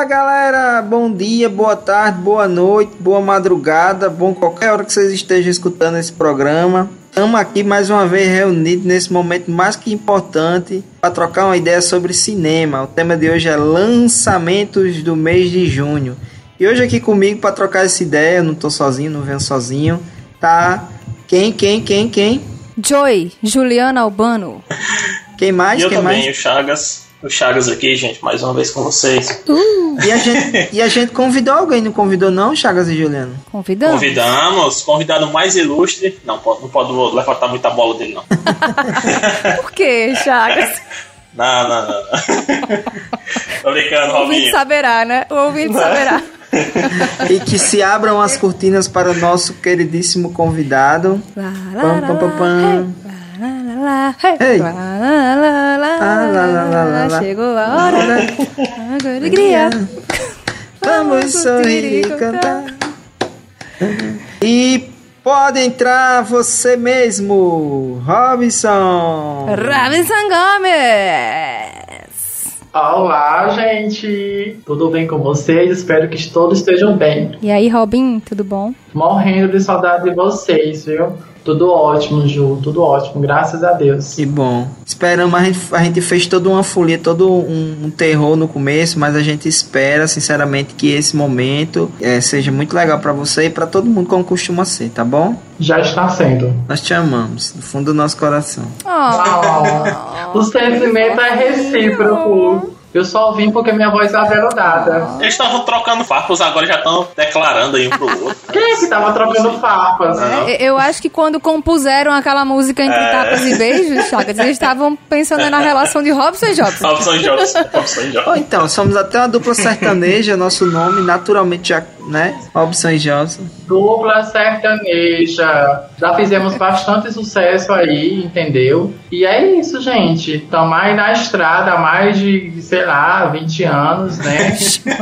Olá, galera! Bom dia, boa tarde, boa noite, boa madrugada, bom qualquer hora que vocês estejam escutando esse programa. Estamos aqui mais uma vez reunidos nesse momento mais que importante para trocar uma ideia sobre cinema. O tema de hoje é lançamentos do mês de junho. E hoje aqui comigo para trocar essa ideia, eu não tô sozinho, não venho sozinho, tá quem, quem, quem, quem? Joy, Juliana Albano. Quem mais? E eu quem também, mais? o Chagas. O Chagas aqui, gente, mais uma vez com vocês. E a, gente, e a gente convidou alguém, não convidou não, Chagas e Juliana? Convidamos. Convidamos, convidado mais ilustre. Não, pode, não pode levantar muita bola dele, não. Por que, Chagas? Não, não, não. Tô brincando, O ouvinte Robinho. saberá, né? O ouvinte saberá. E que se abram as cortinas para o nosso queridíssimo convidado. Lá, Pam, pam, pam, pam. Lá, lá, lá. Chegou a hora da alegria. Vamos sorrir e cantar. E pode entrar você mesmo, Robson. Robinson Gomes. Olá, gente! Tudo bem com vocês? Espero que todos estejam bem. E aí, Robin, tudo bom? Morrendo de saudade de vocês, viu? Tudo ótimo, Ju, tudo ótimo, graças a Deus. Que bom. Esperamos, a gente, a gente fez toda uma folia, todo um, um terror no começo, mas a gente espera, sinceramente, que esse momento eh, seja muito legal pra você e pra todo mundo, como costuma ser, tá bom? Já está sendo. Nós te amamos, do fundo do nosso coração. Oh. O sentimento é recíproco. Eu só vim porque minha voz é aveludada. Eles estavam trocando farpas, agora já estão declarando aí um pro outro. Quem é que tava trocando farpas? É, Eu acho que quando compuseram aquela música entre É. tapas e beijos, Chagas, eles estavam pensando na relação de Robson e Jobson. Robson Johnson. Robson Ou Johnson. então, somos até uma dupla sertaneja, nosso nome naturalmente já, né? E Johnson. Dupla sertaneja. Já fizemos bastante sucesso aí, entendeu? E é isso, gente. Estamos aí na estrada há mais de, sei lá, 20 anos, né?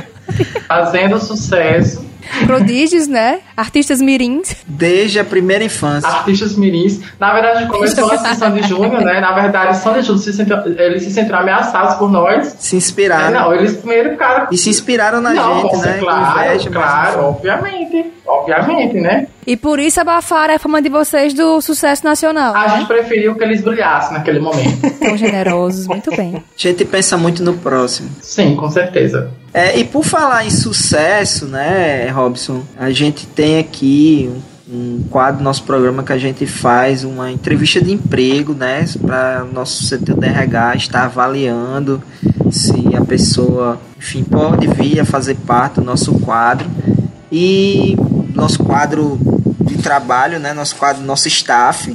Fazendo sucesso. Prodígios, né? Artistas mirins. Desde a primeira infância. Artistas mirins. Na verdade, começou assim Sandy Júnior, né? Na verdade, Sandy Júnior se sentiu, eles se sentiram ameaçados por nós. Se É, inspiraram. não, eles primeiro ficaram. E se inspiraram na não, gente, né? claro, Inveja, claro, obviamente. Obviamente, né? E por isso abafaram a fama de vocês do sucesso nacional. A né? gente preferiu que eles brilhassem naquele momento. Tão generosos, muito bem. A gente pensa muito no próximo. Sim, com certeza. É, e por falar em sucesso, né, Robson, a gente tem aqui um, um quadro do nosso programa que a gente faz uma entrevista de emprego, né, para nosso setor de RH estar avaliando se a pessoa, enfim, pode vir a fazer parte do nosso quadro. E nosso quadro de trabalho, né, nosso quadro, nosso staff,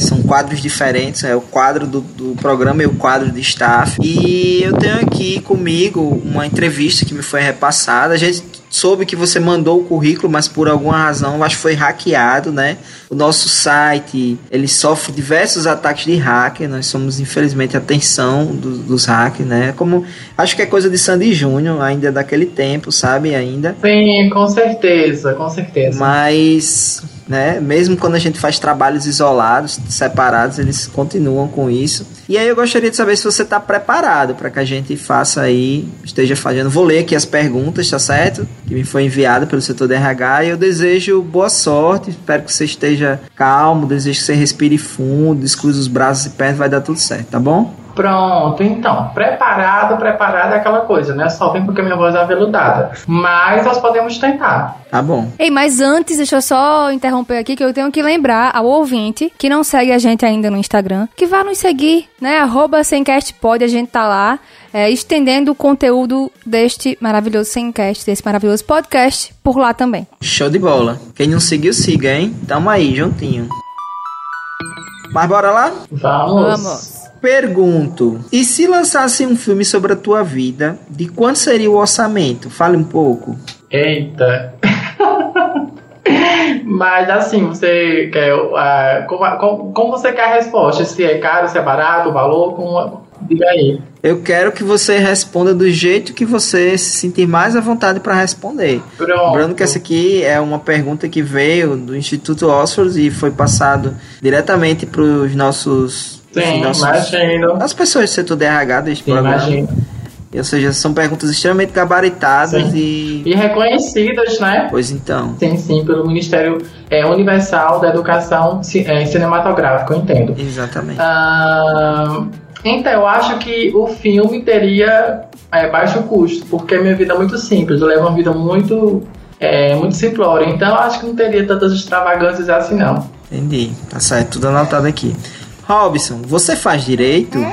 são quadros diferentes, é o quadro do, do programa e o quadro de staff. E eu tenho aqui comigo uma entrevista que me foi repassada. A gente soube que você mandou o currículo, mas por alguma razão eu acho que foi hackeado, né? O nosso site, ele sofre diversos ataques de hacker. Nós somos, infelizmente, a atenção do- dos hackers, né? Como acho que é coisa de Sandy Júnior, ainda daquele tempo, sabe? Ainda. Sim, com certeza, com certeza. Mas, né, mesmo quando a gente faz trabalhos isolados, separados, eles continuam com isso. E aí eu gostaria de saber se você está preparado para que a gente faça aí, esteja fazendo. Vou ler aqui as perguntas, tá certo? Que me foi enviada pelo setor de RH e eu desejo boa sorte. Espero que você esteja calmo, desejo que você respire fundo, descruze os braços e pernas, vai dar tudo certo, tá bom? Pronto, então, preparado, preparado é aquela coisa, né? Só vem porque minha voz é aveludada. Mas nós podemos tentar. Tá bom. Ei, mas antes, deixa eu só interromper aqui que eu tenho que lembrar ao ouvinte que não segue a gente ainda no Instagram, que vá nos seguir, né? Arroba Semcastpod, a gente tá lá, é, estendendo o conteúdo deste maravilhoso Semcast, desse maravilhoso podcast, por lá também. Show de bola. Quem não seguiu, siga, hein? Tamo aí, juntinho. Mas bora lá? Vamos. Vamos. Pergunto: e se lançasse um filme sobre a tua vida, de quanto seria o orçamento? Fale um pouco. Eita. Mas assim, você quer. como, como, como você quer a resposta? Se é caro, se é barato, o valor? Como, diga aí. Eu quero que você responda do jeito que você se sentir mais à vontade para responder. Pronto. Lembrando que essa aqui é uma pergunta que veio do Instituto Oxford e foi passado diretamente para os nossos, Sim, imagino. as pessoas do setor de RH deste Sim, programa. imagino. Ou seja, são perguntas extremamente gabaritadas Sim. e. E reconhecidas, né? Pois então. Sim, sim, pelo Ministério é, Universal da Educação é, Cinematográfica, eu entendo. Exatamente. Ah, então, eu acho que o filme teria é, baixo custo, porque a minha vida é muito simples, eu levo uma vida muito, é, muito simplória, então eu acho que não teria tantas extravagâncias assim, não. Entendi. Tá certo, tudo anotado aqui. Robson, você faz direito? Eu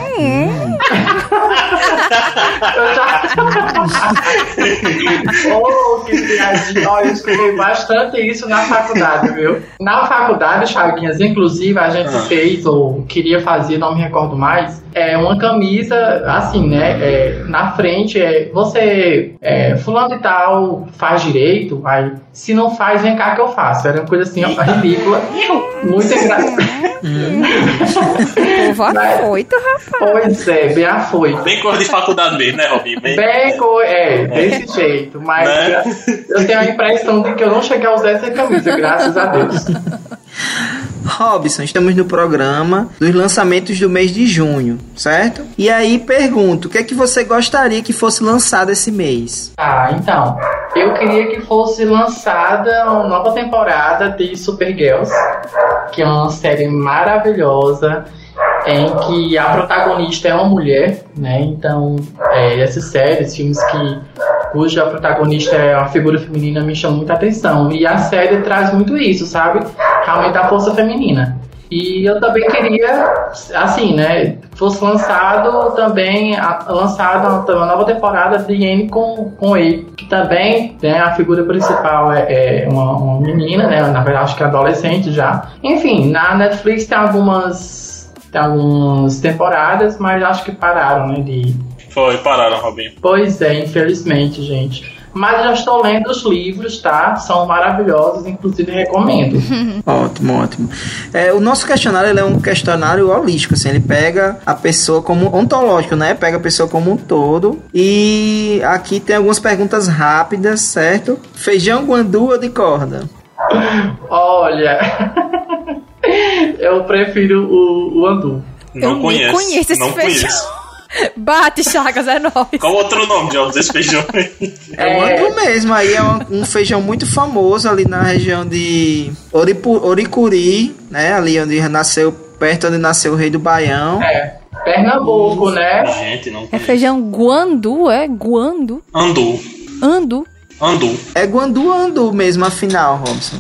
já... oh, que piadinha. Olha, eu escutei bastante isso na faculdade, viu? Na faculdade, Chaguinhas, inclusive, a gente Ah. fez, ou queria fazer, não me recordo mais, é uma camisa, assim, né? é, na frente, é, você, é, fulano e tal, faz direito, aí, se não faz, vem cá que eu faço. Era uma coisa assim, ó, ridícula, muito engraçada. O povo afoito, rapaz. Pois é, bem afoito. Bem cor de faculdade mesmo, né, Robinho? Bem, Bem, co- é, desse jeito. Mas Né? eu tenho a impressão de que eu não cheguei a usar essa camisa, graças a Deus. Robson, estamos no programa dos lançamentos do mês de junho, certo? E aí pergunto, o que é que você gostaria que fosse lançado esse mês? Ah, então. Eu queria que fosse lançada uma nova temporada de Supergirls, que é uma série maravilhosa em que a protagonista é uma mulher, né? Então, é, essas séries, filmes que cuja protagonista é uma figura feminina me chamam muita atenção. E a série traz muito isso, sabe? Realmente a força feminina. E eu também queria, assim, né, fosse lançado também, lançada uma, nova temporada de N com, com ele, que também, né, a figura principal é, é uma, uma menina, né, na verdade acho que é adolescente já. Enfim, na Netflix tem algumas, tem algumas temporadas, mas acho que pararam, né, de... Foi, pararam, Robinho. Pois é, infelizmente, gente. Mas já estou lendo os livros, tá? São maravilhosos, inclusive recomendo. Ótimo, ótimo. É, o nosso questionário ele é um questionário holístico, assim, ele pega a pessoa como ontológico, né? Pega a pessoa como um todo. E aqui tem algumas perguntas rápidas, certo? Feijão guandu ou de corda? Olha, eu prefiro o, o andu. Não Eu conheço. conheço esse não feijão. conheço. Bate, Chagas, é nóis. Qual o outro nome de desse feijão? É, o andu mesmo, aí é um, um feijão muito famoso ali na região de Oripu, Oricuri, né? Ali onde nasceu, perto onde nasceu o rei do Baião. É, Pernambuco, né? Gente, não É feijão guandu, é? Guandu? Andu. Andu? Andu. É guandu andu mesmo, afinal, Robson.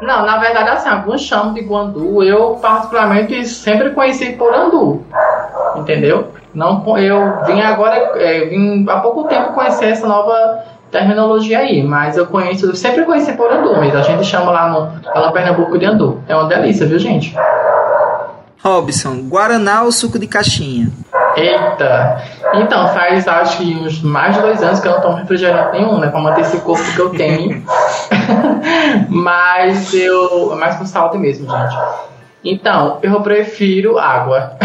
Não, na verdade, assim, alguns chamam de guandu. Eu, particularmente, sempre conheci por andu. Entendeu? Não, eu vim agora, é, vim há pouco tempo conhecer essa nova terminologia aí, mas eu conheço, eu sempre conheci por andu, mas a gente chama lá no, lá no Pernambuco de andu. É uma delícia, viu, gente? Robson, Guaraná ou suco de caixinha? Eita! Então, faz acho que uns mais de dois anos que eu não tomo refrigerante nenhum, né? Pra manter esse corpo que eu tenho. Mas eu. É mais com saúde mesmo, gente. Então, eu prefiro água.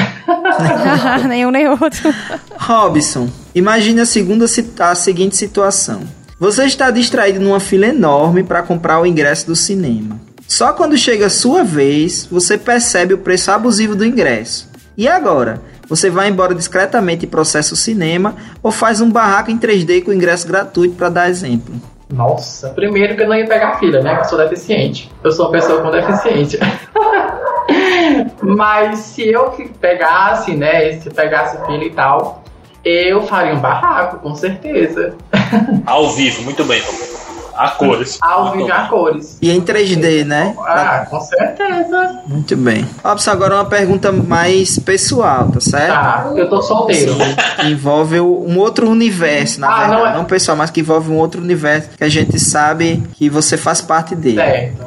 Nenhum nem outro. Robson, imagine a, segunda, a seguinte situação. Você está distraído numa fila enorme para comprar o ingresso do cinema. Só quando chega a sua vez, você percebe o preço abusivo do ingresso. E agora? Você vai embora discretamente e processa o cinema ou faz um barraco em 3D com ingresso gratuito para dar exemplo? Nossa, primeiro que eu não ia pegar fila, né? Que eu sou deficiente. Eu sou uma pessoa com deficiência. Mas se eu pegasse, né? Se pegasse fila e tal, eu faria um barraco, com certeza. Ao vivo, muito bem, Robinho. A cores. Ao vivo a cores. E em 3D, né? Ah, com certeza. Muito bem. Robson, agora uma pergunta mais pessoal, tá certo? Tá, eu tô solteiro. que envolve um outro universo, na Ah, verdade. não Não, é- pessoal, mas que envolve um outro universo que a gente sabe que você faz parte dele. Certo.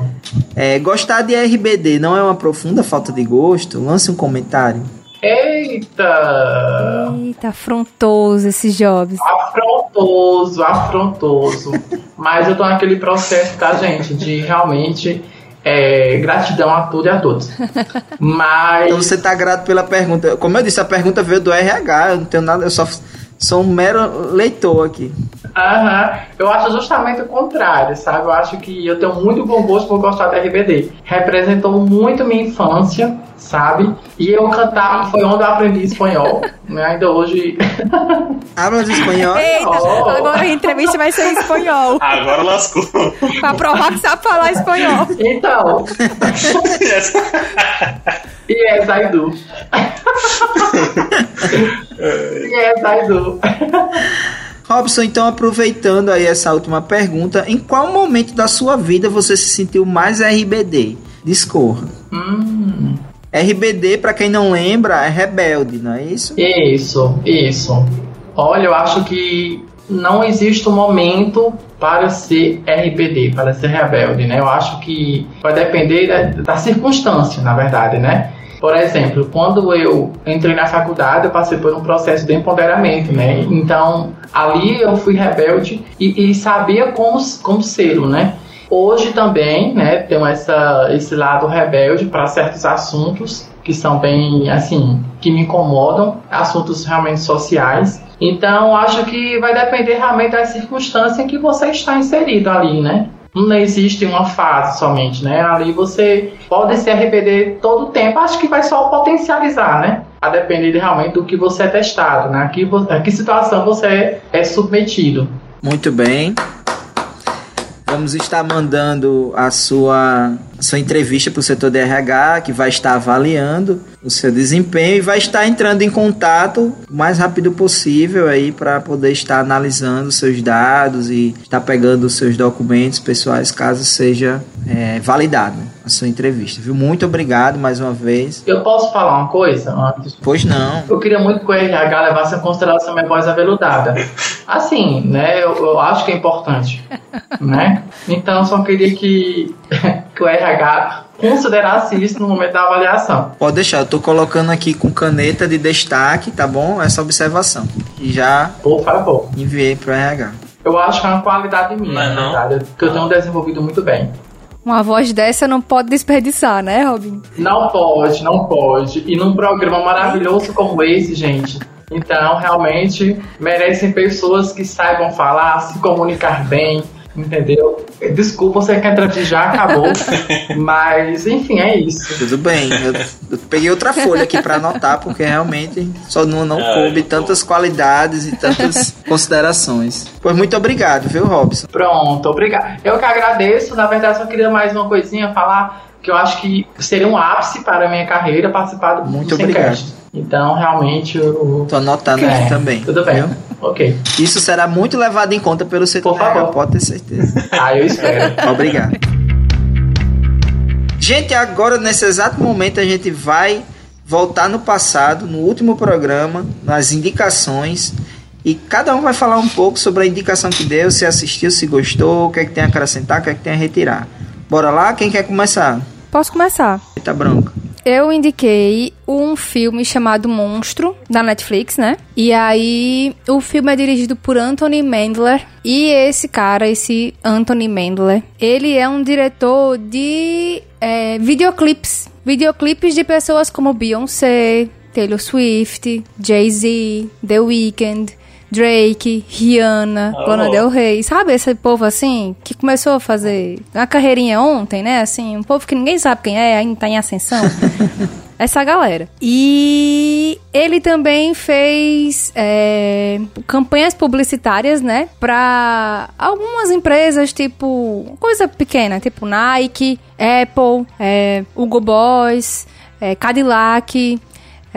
É, gostar de RBD não é uma profunda falta de gosto? Lance um comentário. Eita! Eita, afrontoso esses jobs. Afrontoso, afrontoso. Mas eu tô naquele processo, tá, gente? De realmente é, gratidão a tudo e a todos. Mas. Então você tá grato pela pergunta. Como eu disse, a pergunta veio do RH, eu não tenho nada, eu só sou um mero leitor aqui. Aham. Eu acho justamente o contrário, sabe? Eu acho que eu tenho muito bom gosto por gostar da RBD. Representou muito minha infância, sabe? E eu cantar foi onde eu aprendi espanhol, né? Ainda hoje. Hablas espanhol? Eita, Oh. agora a entrevista vai ser em espanhol. Agora lascou. pra provar que sabe falar espanhol. Então, yes, I do. yes, I do. Robson, então aproveitando aí essa última pergunta, em qual momento da sua vida você se sentiu mais RBD? Discorra. Hum, RBD, pra quem não lembra, é rebelde, não é isso? isso, isso. Olha, eu acho que não existe um momento para ser RBD, para ser rebelde, né? Eu acho que vai depender da, da circunstância, na verdade, né? Por exemplo, quando eu entrei na faculdade, eu passei por um processo de empoderamento, né? Então, ali eu fui rebelde e, e sabia como, como ser, né? Hoje também, né, tenho essa, esse lado rebelde para certos assuntos que são bem, assim, que me incomodam, assuntos realmente sociais. Então, acho que vai depender realmente da circunstância em que você está inserido ali, né? Não existe uma fase somente, né? Ali você pode ser RBD todo o tempo, acho que vai só potencializar, né? A depender de, realmente do que você é testado, né? Que, vo- a que situação você é submetido. Muito bem. Vamos estar mandando a sua, a sua entrevista para o setor de RH, que vai estar avaliando o seu desempenho e vai estar entrando em contato o mais rápido possível aí para poder estar analisando seus dados e estar pegando os seus documentos pessoais caso seja é, validado a sua entrevista. Viu? Muito obrigado mais uma vez. Eu posso falar uma coisa antes? Pois não. Eu queria muito que o RH levasse em consideração minha voz aveludada. Assim, né? Eu, eu acho que é importante, né? Então, só queria que, que o RH considerasse isso no momento da avaliação. Pode deixar, eu tô colocando aqui com caneta de destaque, tá bom? Essa observação. E já Por favor. enviei pro RH. Eu acho que é uma qualidade minha, Não é na verdade, que eu tenho desenvolvido muito bem. Uma voz dessa não pode desperdiçar, né, Robin? Não pode, não pode. E num programa maravilhoso como esse, gente. Então, realmente, merecem pessoas que saibam falar, se comunicar bem, entendeu? Desculpa, você que entra já acabou. mas, enfim, é isso. Tudo bem. Eu, eu peguei outra folha aqui pra anotar, porque realmente só não, não coube tantas qualidades e tantas considerações. Pois muito obrigado, viu, Robson? Pronto, obrigado. Eu que agradeço. Na verdade, só queria mais uma coisinha falar que eu acho que seria um ápice para a minha carreira participar do Muito do obrigado. Então, realmente, eu. Tô anotando É, aqui também. Tudo bem. viu? Ok. Isso será muito levado em conta pelo setor Por favor. RH, pode ter certeza. Ah, eu espero. Obrigado. Gente, agora nesse exato momento a gente vai voltar no passado, no último programa, nas indicações. E cada um vai falar um pouco sobre a indicação que deu, se assistiu, se gostou, o que é que tem a acrescentar, o que é que tem a retirar. Bora lá? Quem quer começar? Posso começar? Eita branca. Eu indiquei um filme chamado Monstro, da Netflix, né? E aí, o filme é dirigido por Anthony Mandler. E esse cara, esse Anthony Mandler, ele é um diretor de é, videoclips. Videoclips de pessoas como Beyoncé, Taylor Swift, Jay-Z, The Weeknd. Drake, Rihanna, Oh. Lana Del Rey, sabe esse povo assim que começou a fazer a carreirinha ontem, né? Assim, um povo que ninguém sabe quem é, ainda tá em ascensão. Essa galera. E ele também fez é, campanhas publicitárias, né? Pra algumas empresas, tipo, coisa pequena, tipo Nike, Apple, é, Hugo Boss, é, Cadillac,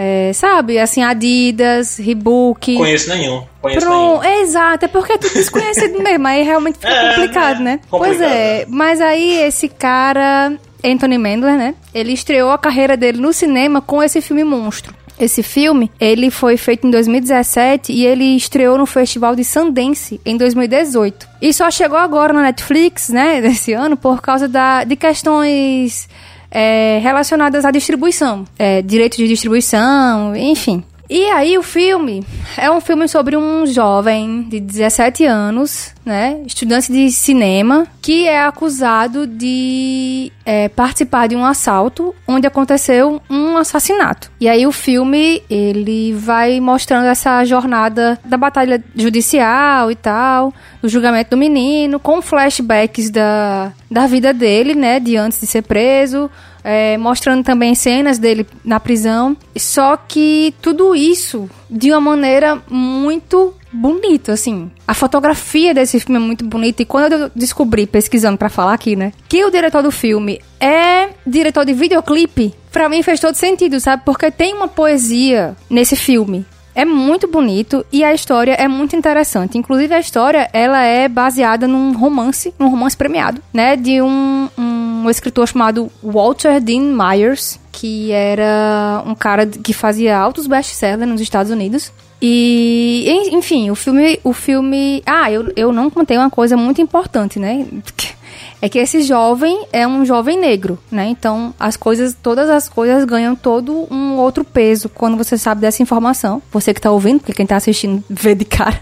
é, sabe? Assim, Adidas, Reebok. Conheço nenhum. Conheço Pronto, exato, é porque é tudo desconhecido mesmo, aí realmente fica É, complicado, é, né? complicado, Pois é, é. mas aí esse cara, Anthony Mandler, né? Ele estreou a carreira dele no cinema com esse filme Monstro. Esse filme, ele foi feito em 2017 e ele estreou no Festival de Sundance em 2018. E só chegou agora na Netflix, né, desse ano, por causa da, de questões é, relacionadas à distribuição, é, direito de distribuição, enfim. E aí o filme é um filme sobre um jovem de 17 anos né, estudante de cinema, que é acusado de é, participar de um assalto onde aconteceu um assassinato. E aí o filme ele vai mostrando essa jornada da batalha judicial e tal, do julgamento do menino, com flashbacks da, da vida dele, né, de antes de ser preso, é, mostrando também cenas dele na prisão. Só que tudo isso de uma maneira muito bonita, assim. A fotografia desse filme é muito bonita. E quando eu descobri, pesquisando para falar aqui, né, que o diretor do filme é diretor de videoclipe, pra mim fez todo sentido, sabe? Porque tem uma poesia nesse filme. É muito bonito e a história é muito interessante. Inclusive a história, ela é baseada num romance, um romance premiado, né, de um, um escritor chamado Walter Dean Myers, que era um cara que fazia altos best-sellers nos Estados Unidos. E, enfim, o filme, o filme, ah, eu, eu não contei uma coisa muito importante, né? é que esse jovem é um jovem negro, né? Então, as coisas, todas as coisas ganham todo um outro peso quando você sabe dessa informação. Você que tá ouvindo, porque quem tá assistindo vê de cara.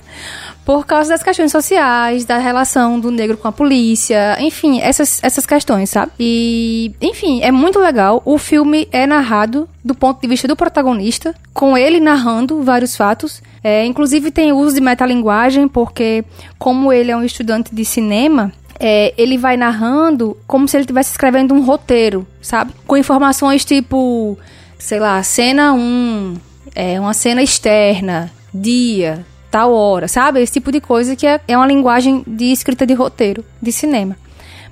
Por causa das questões sociais, da relação do negro com a polícia, enfim, essas, essas questões, sabe? E, enfim, é muito legal. O filme é narrado do ponto de vista do protagonista, com ele narrando vários fatos. É, inclusive tem uso de metalinguagem, porque como ele é um estudante de cinema, é, ele vai narrando como se ele estivesse escrevendo um roteiro, sabe? Com informações tipo, sei lá, cena 1, é, uma cena externa, dia, tal hora, sabe? Esse tipo de coisa que é, é uma linguagem de escrita de roteiro, de cinema.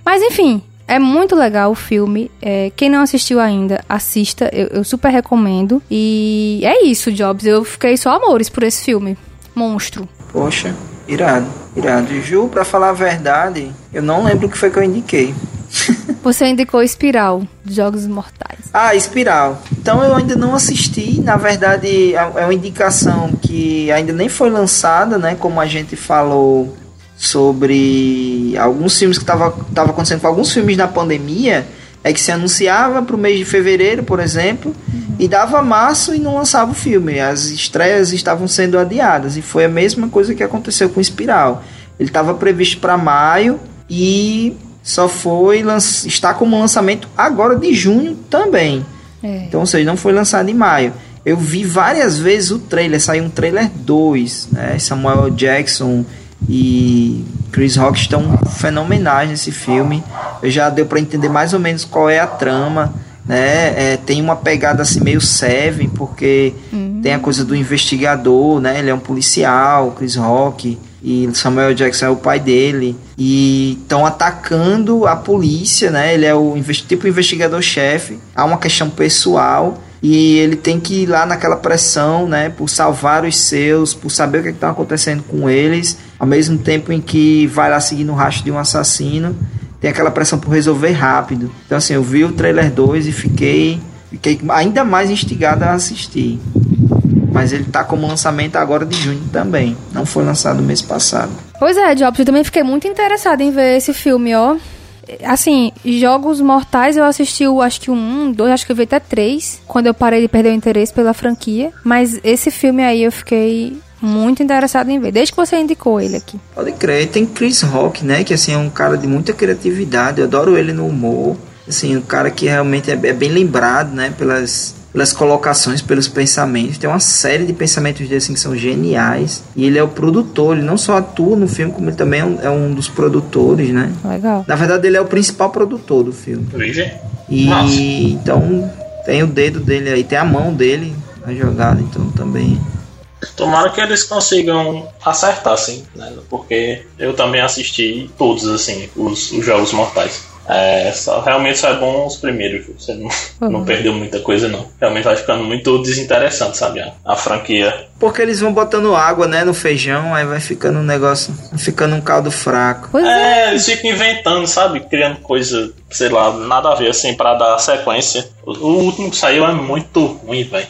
Mas enfim, é muito legal o filme. É, quem não assistiu ainda, assista. Eu, eu, super recomendo. E é isso, Jobs. Eu fiquei só amores por esse filme. Monstro. Poxa, irado, irado. Ju, pra falar a verdade, eu não lembro o que foi que eu indiquei. Você indicou Espiral, Jogos Mortais. Ah, Espiral. Então eu ainda não assisti. Na verdade, é, é uma indicação que ainda nem foi lançada, né? Como a gente falou sobre alguns filmes que estavam tava acontecendo com alguns filmes na pandemia. É que se anunciava para o mês de fevereiro, por exemplo, uhum. e dava março e não lançava o filme. As estreias estavam sendo adiadas. E foi a mesma coisa que aconteceu com Espiral. Ele estava previsto para maio e só foi está como lançamento agora de junho também. É. Então, ou seja, não foi lançado em maio. Eu vi várias vezes o trailer, saiu um trailer 2, né? Samuel Jackson e Chris Rock estão fenomenais nesse filme. Eu já deu para entender mais ou menos qual é a trama, né? É, tem uma pegada assim meio Seven, porque uhum. tem a coisa do investigador, né? Ele é um policial, Chris Rock e Samuel Jackson é o pai dele e estão atacando a polícia, né? Ele é o tipo investigador-chefe. Há uma questão pessoal e ele tem que ir lá naquela pressão, né, por salvar os seus, por saber o que é está acontecendo com eles, ao mesmo tempo em que vai lá seguir no rastro de um assassino, tem aquela pressão por resolver rápido. Então assim, eu vi o trailer 2 e fiquei fiquei ainda mais instigado a assistir mas ele tá como lançamento agora de junho também. Não foi lançado no mês passado. Pois é, Jobs, eu também fiquei muito interessada em ver esse filme, ó. Assim, Jogos Mortais eu assisti, o, acho que um, dois, acho que eu vi até três, quando eu parei de perder o interesse pela franquia. Mas esse filme aí eu fiquei muito interessado em ver, desde que você indicou ele aqui. Pode crer, tem Chris Rock, né, que assim é um cara de muita criatividade, eu adoro ele no humor. Assim, um cara que realmente é, é bem lembrado, né, pelas pelas colocações, pelos pensamentos. Tem uma série de pensamentos dele assim, que são geniais. E ele é o produtor, ele não só atua no filme, como ele também é um, é um dos produtores, né? Legal. Na verdade, ele é o principal produtor do filme. E Nossa. então tem o dedo dele aí, tem a mão dele na jogada, então também. Tomara que eles consigam acertar, assim, né? Porque eu também assisti todos, assim, os, os Jogos Mortais. É, só, realmente só é bom os primeiros, você não, uhum. não perdeu muita coisa não. Realmente vai ficando muito desinteressante, sabe? A, a, franquia. Porque eles vão botando água, né, no feijão, aí vai ficando um negócio, ficando um caldo fraco. Pois é, é, eles ficam inventando, sabe? Criando coisa, sei lá, nada a ver, assim, pra dar sequência. O, o último que saiu é muito ruim, velho.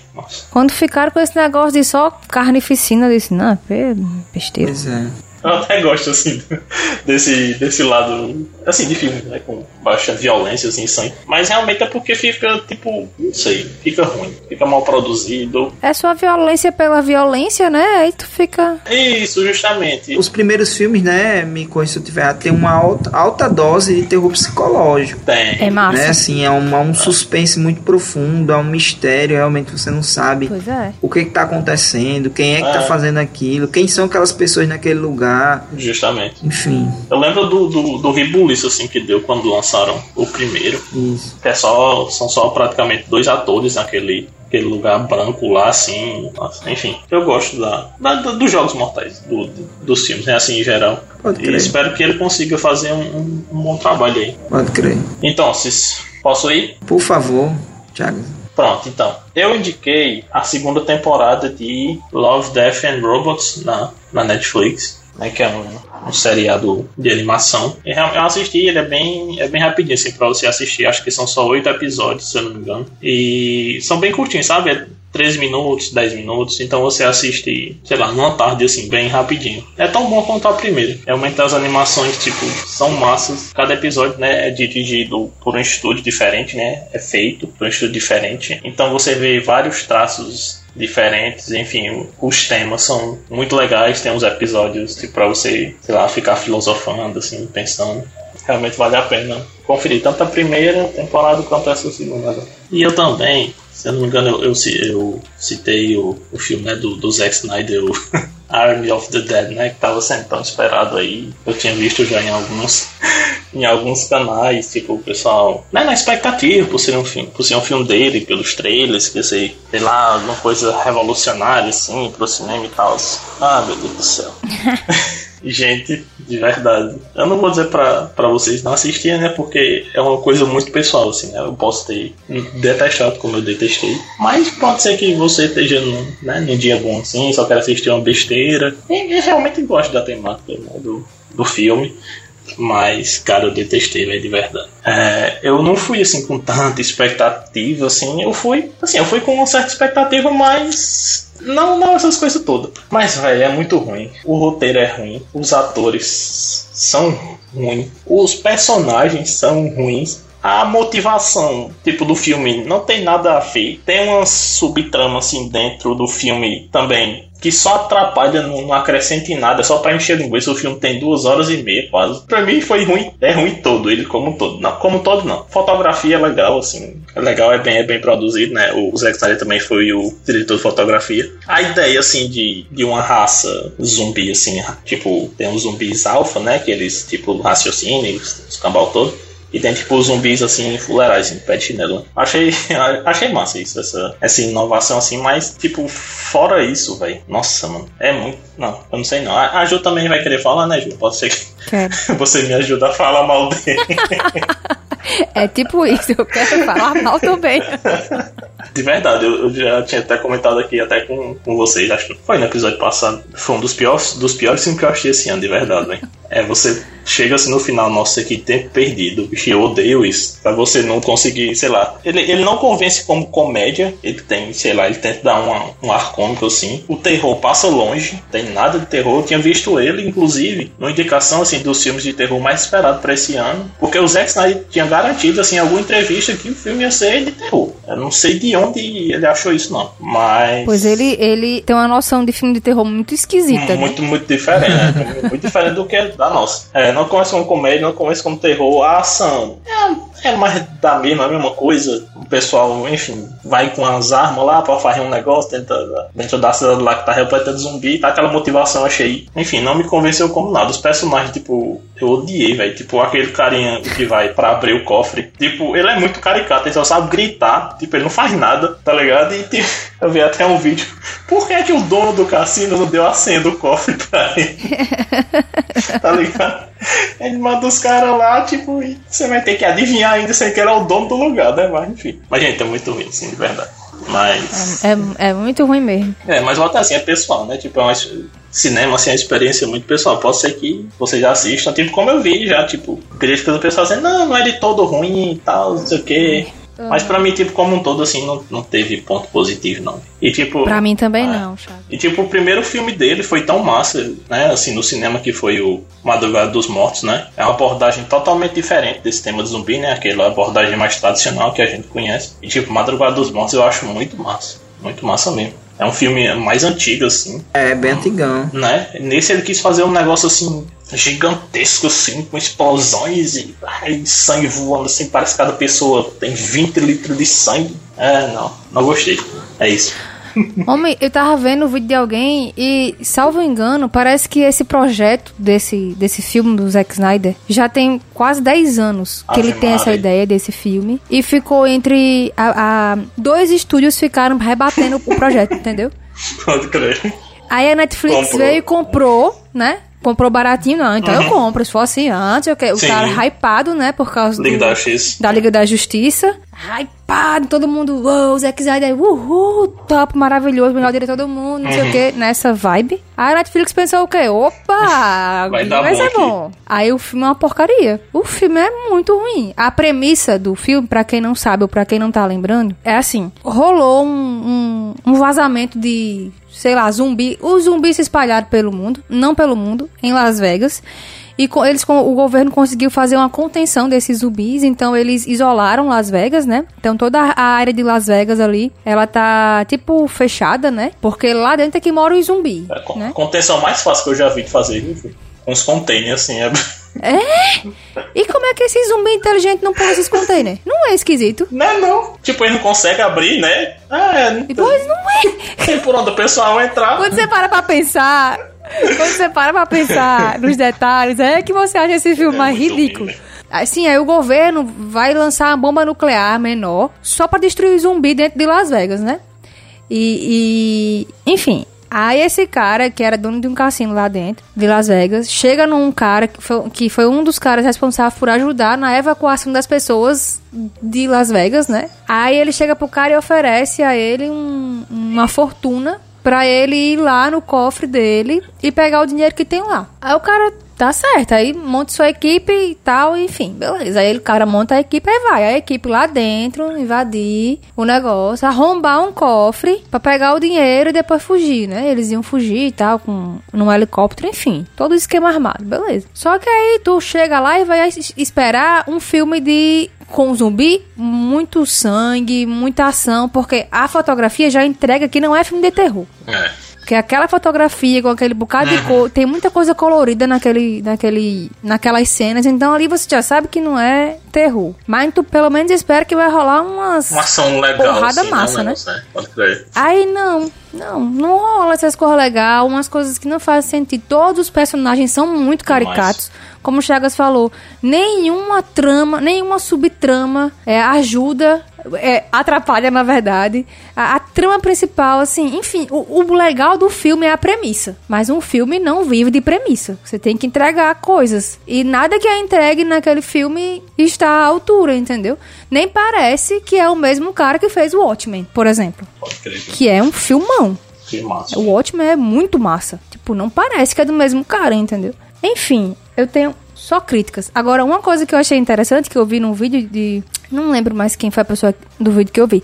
Quando ficaram com esse negócio de só carnificina, eu disse, não, é besteira. Pois é. Eu até gosto, assim, desse, desse lado, assim, de filme, né? Com baixa violência, assim, sangue. Mas realmente é porque fica, tipo, não sei, fica ruim, fica mal produzido. É só violência pela violência, né? Aí tu fica. Isso, justamente. Os primeiros filmes, né, me conheço se eu tiver, tem uma alta, alta dose de terror psicológico. Tem. É massa. Né, assim, é um, é um suspense muito profundo, é um mistério, realmente você não sabe Pois é. o que está acontecendo, quem é que está É. fazendo aquilo, quem são aquelas pessoas naquele lugar, Justamente. enfim, Eu lembro do, do, do rebuliço, assim, que deu quando lançaram o primeiro. isso. Que é só, são só praticamente dois atores naquele aquele lugar branco lá, assim. Enfim, eu gosto da, da- dos jogos mortais, do, do- dos filmes, né? Assim, em geral. Pode E crer. espero que ele consiga fazer um, um- bom trabalho aí. Pode crer. Então, se posso ir? Por favor, Thiago. Pronto, então. Eu indiquei a segunda temporada de Love, Death and Robots na, na Netflix, né, que é um, um seriado de animação. E real- Eu assisti, ele é bem, é bem rapidinho, assim, pra você assistir. Acho que são só oito episódios, se eu não me engano. E são bem curtinhos, sabe? É 13 minutos, 10 minutos. Então você assiste, sei lá, numa tarde, assim, bem rapidinho. É tão bom quanto a primeira. Realmente as animações, tipo, são massas. Cada episódio, né, é dirigido por um estúdio diferente, né? É feito por um estúdio diferente. Então você vê vários traços diferentes, enfim, os temas são muito legais, tem uns episódios tipo, pra você, sei lá, ficar filosofando, assim, pensando. Realmente vale a pena conferir tanto a primeira temporada quanto essa segunda. E eu também, se eu não me engano, eu, eu, eu citei o, o filme né, do, do Zack Snyder, o Army of the Dead, né? Que tava sendo tão esperado aí. Eu tinha visto já em alguns, em alguns canais, tipo, o pessoal, né, na expectativa por ser um filme, por ser um filme dele, pelos trailers, que sei, sei lá, alguma coisa revolucionária assim, pro cinema e tal. Ah, meu Deus do céu. Gente, de verdade. Eu não vou dizer pra vocês não assistirem, né? Porque é uma coisa muito pessoal, assim, né? Eu posso ter detestado como eu detestei. Mas pode ser que você esteja num, né, num dia bom assim, só quer assistir uma besteira. E eu realmente gosto da temática né, do, do filme. Mas, cara, eu detestei, velho, de verdade. É, eu não fui assim com tanta expectativa, assim. Eu fui, assim, eu fui com uma certa expectativa, mas não, não essas coisas todas. Mas, velho, é muito ruim. O roteiro é ruim. Os atores são ruins. Os personagens são ruins. A motivação, tipo, do filme não tem nada a ver. Tem uma subtrama, assim, dentro do filme também. Que só atrapalha, não, não acrescenta em nada, só pra encher linguiça. O filme tem duas horas e meia, quase. Pra mim foi ruim, é ruim todo, ele como um todo. Não, como um todo não. Fotografia é legal, assim. É legal, é bem, é bem produzido, né? O Zack Snyder também foi o diretor de fotografia. A ideia, assim, de, de uma raça zumbi, assim, tipo, tem uns zumbis alfa, né? Que eles, tipo, raciocinam, os, os cambal todo. E tem tipo zumbis assim, fuleirais, em pé de chinelo. Achei, achei massa isso, essa, essa inovação assim, mas tipo, fora isso, velho. Nossa, mano, é muito. Não, eu não sei não. A a Ju também vai querer falar, né, Ju? Pode ser que você me ajuda a falar mal dele. É tipo isso, eu quero falar mal também. De verdade, eu, eu já tinha até comentado aqui até com, com vocês, acho que foi no episódio passado. Foi um dos piores, dos piores filmes que eu achei esse ano, de verdade, né? É, você chega assim no final, nossa, que tempo perdido, bicho, eu odeio isso. Pra você não conseguir, sei lá. Ele, ele não convence como comédia, ele tem, sei lá, ele tenta dar uma, um ar cômico assim. O terror passa longe, tem nada de terror. Eu tinha visto ele, inclusive, numa indicação assim dos filmes de terror mais esperados pra esse ano, porque o Zack Snyder tinha garantido assim em alguma entrevista que o filme ia ser de terror. Eu não sei de onde ele achou isso não, mas Pois ele, ele tem uma noção de filme de terror muito esquisita, né? muito, muito diferente, né? muito diferente do que da nossa. É, não começa como comédia, não começa como terror, a ação. É, é mais da mesma, a mesma coisa. O pessoal, enfim, vai com as armas lá pra fazer um negócio dentro da, dentro da cidade lá que tá repleta de zumbi, tá aquela motivação, achei. Enfim, não me convenceu como nada. Os personagens, tipo, eu odiei, velho. Tipo, aquele carinha que vai pra abrir o cofre. Tipo, ele é muito caricato, ele só sabe gritar. Tipo, ele não faz nada, tá ligado? E tipo, eu vi até um vídeo. Por que, é que o dono do cassino não deu a senha do cofre pra ele? tá ligado? Ele manda os caras lá, tipo, e você vai ter que adivinhar ainda sem que ele é o dono do lugar, né? Mas enfim. Mas, gente, é muito ruim, assim, de verdade. Mas. É, é muito ruim mesmo. É, mas volta assim, é pessoal, né? Tipo, é uma, cinema, assim, é uma experiência muito pessoal. Pode ser que vocês já assistam, tipo, como eu vi já, tipo, crítica do pessoal dizendo, não, não é de todo ruim e tal, não sei o quê. Mas pra mim, tipo, como um todo, assim, não, não teve ponto positivo, não. E tipo. Pra mim também é. não, Chaves. E tipo, o primeiro filme dele foi tão massa, né? Assim, no cinema que foi o Madrugada dos Mortos, né? É uma abordagem totalmente diferente desse tema de zumbi, né? Aquela abordagem mais tradicional que a gente conhece. E tipo, Madrugada dos Mortos eu acho muito massa. Muito massa mesmo. É um filme mais antigo, assim. É, bem antigão. Né? Nesse ele quis fazer um negócio assim, gigantesco, assim, com explosões e ai, sangue voando, assim, parece que cada pessoa tem 20 litros de sangue. É, não, não gostei. É isso. Homem, eu tava vendo o vídeo de alguém e, salvo engano, parece que esse projeto desse, desse filme do Zack Snyder já tem quase 10 anos que Ave ele tem essa Maria. ideia desse filme. E ficou entre. A, a- dois estúdios ficaram rebatendo o projeto, entendeu? Pode crer. Aí a Netflix Comprou. veio e comprou, né? Comprou baratinho, não. Então eu compro. Se for assim antes, eu quero- o cara hypado, né? Por causa Liga do, da X. da Liga da Justiça. Hypado, todo mundo, uou, Zack Snyder, uhul, top, maravilhoso, melhor diretor do mundo, não sei o que, nessa vibe. Aí a Netflix pensou o quê? Opa, Vai dar vai bom ser aqui. bom. Aí o filme é uma porcaria. O filme é muito ruim. A premissa do filme, pra quem não sabe ou pra quem não tá lembrando, é assim: rolou um, um, um vazamento de, sei lá, zumbi. Os zumbis se espalharam pelo mundo, não pelo mundo, em Las Vegas. E co- eles, com- o governo conseguiu fazer uma contenção desses zumbis, então eles isolaram Las Vegas, né? Então toda a área de Las Vegas ali, ela tá tipo fechada, né? Porque lá dentro é que moram os zumbis, É a né? contenção mais fácil que eu já vi de fazer, viu? filho? Com os containers, assim. É... E como é que esse zumbi inteligente não põe esses containers? Não é esquisito? Não é não. Tipo, ele não consegue abrir, né? Ah, é. Não pois não é. tem por onde o pessoal entrar. Quando você para pra pensar, quando você para pra pensar nos detalhes, é que você acha esse filme É mais ridículo. né? Assim, aí o governo vai lançar uma bomba nuclear menor só pra destruir zumbi dentro de Las Vegas, né? E, e enfim, aí esse cara que era dono de um cassino lá dentro de Las Vegas chega num cara que foi, que foi um dos caras responsáveis por ajudar na evacuação das pessoas de Las Vegas, né? Aí ele chega pro cara e oferece a ele um- uma fortuna pra ele ir lá no cofre dele e pegar o dinheiro que tem lá. Aí o cara tá certo, aí monta sua equipe e tal, enfim, beleza. Aí o cara monta a equipe e vai. A equipe lá dentro, invadir o negócio, arrombar um cofre pra pegar o dinheiro e depois fugir, né? Eles iam fugir e tal, com num helicóptero, enfim. Todo esquema armado, beleza. Só que aí tu chega lá e vai es- esperar um filme de com zumbi, muito sangue, muita ação, porque a fotografia já entrega que não é filme de terror. É. Porque aquela fotografia com aquele bocado de cor, tem muita coisa colorida naquele, naquele, naquelas cenas, então ali você já sabe que não é terror. Mas tu pelo menos espera que vai rolar umas. Uma ação legal. Porrada assim, massa, né? negócio, Pode crer. Aí não, não, não rola essas coisas legais, umas coisas que não fazem sentido. Todos os personagens são muito caricatos. Como o Chagas falou, nenhuma trama, nenhuma subtrama é, ajuda, é, atrapalha na verdade. A, a trama principal, assim, enfim, o, o legal do filme é a premissa. Mas um filme não vive de premissa. Você tem que entregar coisas. E nada que é entregue naquele filme está à altura, entendeu? Nem parece que é o mesmo cara que fez o Watchmen, por exemplo Pode crer. que é um filmão. Que massa. O Watchmen é muito massa. Tipo, não parece que é do mesmo cara, entendeu? Enfim, eu tenho só críticas. Agora, uma coisa que eu achei interessante, que eu vi num vídeo de... Não lembro mais quem foi a pessoa do vídeo que eu vi.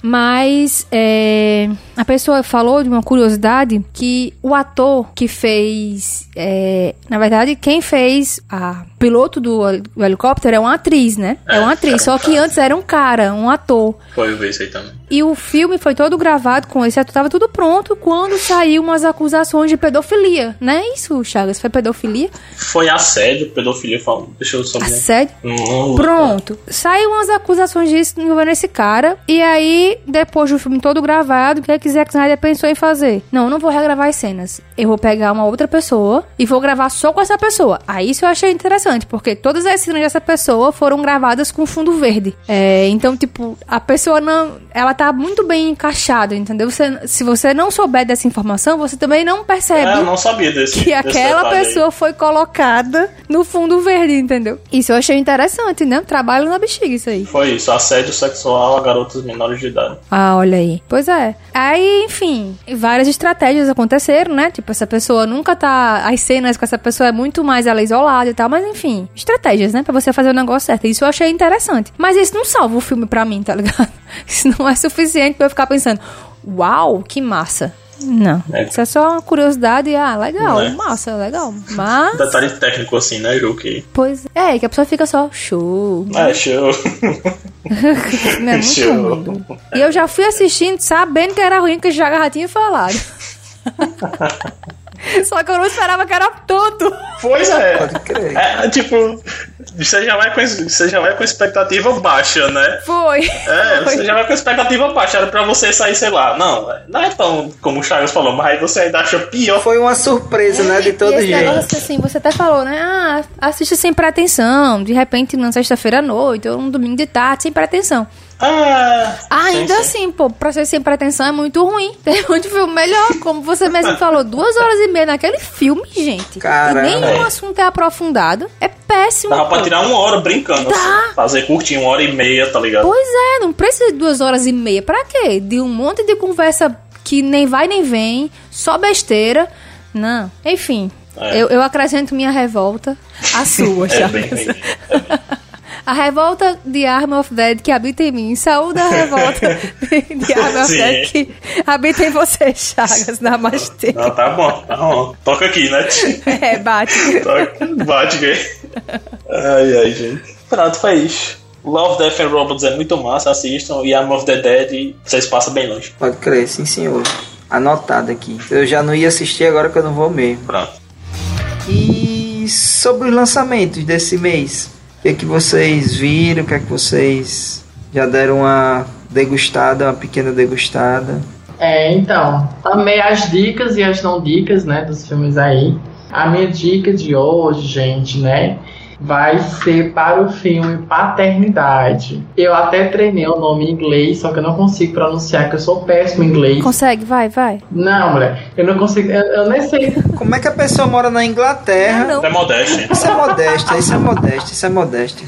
Mas é, a pessoa falou de uma curiosidade que o ator que fez. é, na verdade, quem fez a piloto do, hel- do helicóptero é uma atriz, né? É, É, uma atriz. um Só que antes era um cara, um ator. Foi ver isso aí também. E o filme foi todo gravado com esse ator, tava tudo pronto quando saiu umas acusações de pedofilia, não é isso, Chagas? Foi pedofilia? Foi assédio, pedofilia. fala- Deixa eu só. Assédio? Não- Pronto. Saiu umas acusações disso envolvendo esse cara. E aí, depois do filme todo gravado, o que é que Zack Snyder pensou em fazer? Não, eu não vou regravar as cenas. Eu vou pegar uma outra pessoa e vou gravar só com essa pessoa. Aí isso eu achei interessante, porque todas as cenas dessa pessoa foram gravadas com fundo verde. É, então, tipo, a pessoa não. Ela tá muito bem encaixada, entendeu? Você, se você não souber dessa informação, você também não percebe É, eu não sabia desse. que aquela detalhe aí. pessoa foi colocada no fundo verde, entendeu? Isso eu achei interessante, né? Trabalho na bexiga, isso aí. Foi isso, assédio sexual a garotas menores de idade. Ah, olha aí. Pois é. Aí, enfim, várias estratégias aconteceram, né? Tipo, essa pessoa nunca tá. As cenas com essa pessoa é muito mais ela isolada e tal, mas enfim, estratégias, né? Pra você fazer o negócio certo. Isso eu achei interessante. Mas isso não salva o filme pra mim, tá ligado? Isso não é suficiente pra eu ficar pensando, uau, que massa. Não. É. Isso é só uma curiosidade. Ah, legal, é. massa, legal. Mas. Detalhe técnico assim, né? Que... Pois é, que a pessoa fica só show. É, show. Não é muito Show. ruim. E eu já fui assistindo sabendo que era ruim, que já tinha falado. Só que eu não esperava que era tudo. Pois é. Pode crer. É, tipo, você já, vai com, você já vai com expectativa baixa, né? Foi. É, Foi. você já vai com expectativa baixa. Era pra você sair, sei lá. Não, não é tão como o Charles falou, mas aí você ainda acha pior. Foi uma surpresa, né? De todo jeito. negócio assim, você até falou, né? Ah, assiste sem pretensão. De repente, na sexta-feira à noite, ou um domingo de tarde, sem pretensão. Ah, Ainda sim, sim. assim, pô, pra ser sem pretensão é muito ruim. Tem muito filme melhor, como você mesmo falou, duas horas e meia naquele filme, gente. Caramba. E nenhum assunto é aprofundado. É péssimo. Dava pra tirar uma hora brincando, Tá. assim. Fazer curtinho, uma hora e meia, tá ligado? Pois é, não precisa de duas horas e meia. Pra quê? De um monte de conversa que nem vai nem vem, só besteira. Não. Enfim, É. eu, eu acrescento minha revolta à sua, É, Charles. bem, bem. A revolta de Arm of Dead que habita em mim. Saúde a revolta de, Arm of Sim. Dead que habita em você, Chagas. Namastê. Não, tá bom, tá bom. Toca aqui, né? É, bate. Toca, bate aqui. Ai, ai, gente. Pronto, foi isso. Love, Death and Robots é muito massa, assistam. E Arm of the Dead, vocês passam bem longe. Pode crer, sim senhor. Anotado aqui. Eu já não ia assistir agora que eu não vou mesmo. Pronto. E sobre os lançamentos desse mês, o que é que vocês viram? O que é que vocês já deram uma degustada, uma pequena degustada? É, então, amei as dicas e as não dicas, né, dos filmes aí. A minha dica de hoje, gente, né, vai ser para o filme Paternidade. Eu até treinei o nome em inglês, só que eu não consigo pronunciar, que eu sou péssimo em inglês. Consegue, vai, vai. Não, mulher, eu não consigo, eu, eu nem sei. Como é que a pessoa mora na Inglaterra? Não. É modéstia. Isso é modéstia, isso é modéstia, isso é modéstia.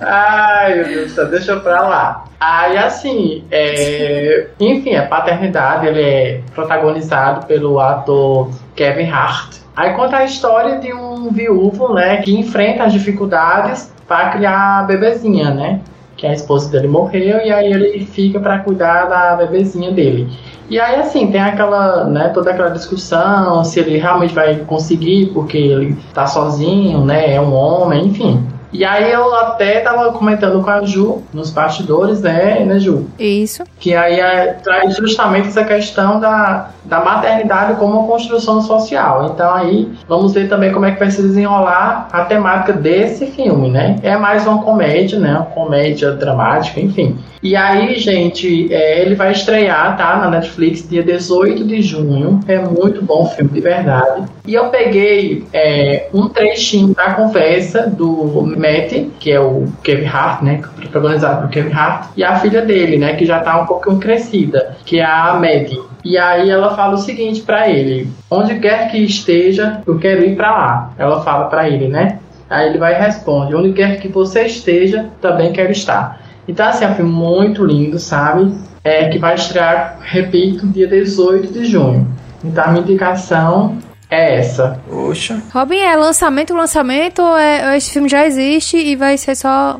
Ai, meu Deus do céu, deixa eu pra lá. Aí, assim, é... enfim, a paternidade, ele é protagonizado pelo ator Kevin Hart. Aí conta a história de um viúvo, né, que enfrenta as dificuldades para criar a bebezinha, né? Que a esposa dele morreu e aí ele fica para cuidar da bebezinha dele. E aí, assim, tem aquela, né, toda aquela discussão se ele realmente vai conseguir, porque ele tá sozinho, né, é um homem, enfim. E aí eu até tava comentando com a Ju, nos bastidores, né, né, Ju? Isso. Que aí é, traz justamente essa questão da, da maternidade como construção social. Então aí vamos ver também como é que vai se desenrolar a temática desse filme, né? É mais uma comédia, né? Uma comédia dramática, enfim. E aí, gente, é, ele vai estrear, tá? Na Netflix, dia 18 de junho. É muito bom o filme, de verdade. E eu peguei é, um trechinho da conversa do Matt, que é o Kevin Hart, né? Protagonizado por Kevin Hart, e a filha dele, né? Que já tá um pouquinho crescida, que é a Maddie. E aí ela fala o seguinte pra ele: onde quer que esteja, eu quero ir pra lá. Ela fala pra ele, né? Aí ele vai e responde: onde quer que você esteja, também quero estar. Então, assim, é um filme muito lindo, sabe? É, que vai estrear, repito, dia 18 de junho. Então, a minha indicação é essa. Poxa, Robin, é lançamento, lançamento, ou é, esse filme já existe e vai ser só.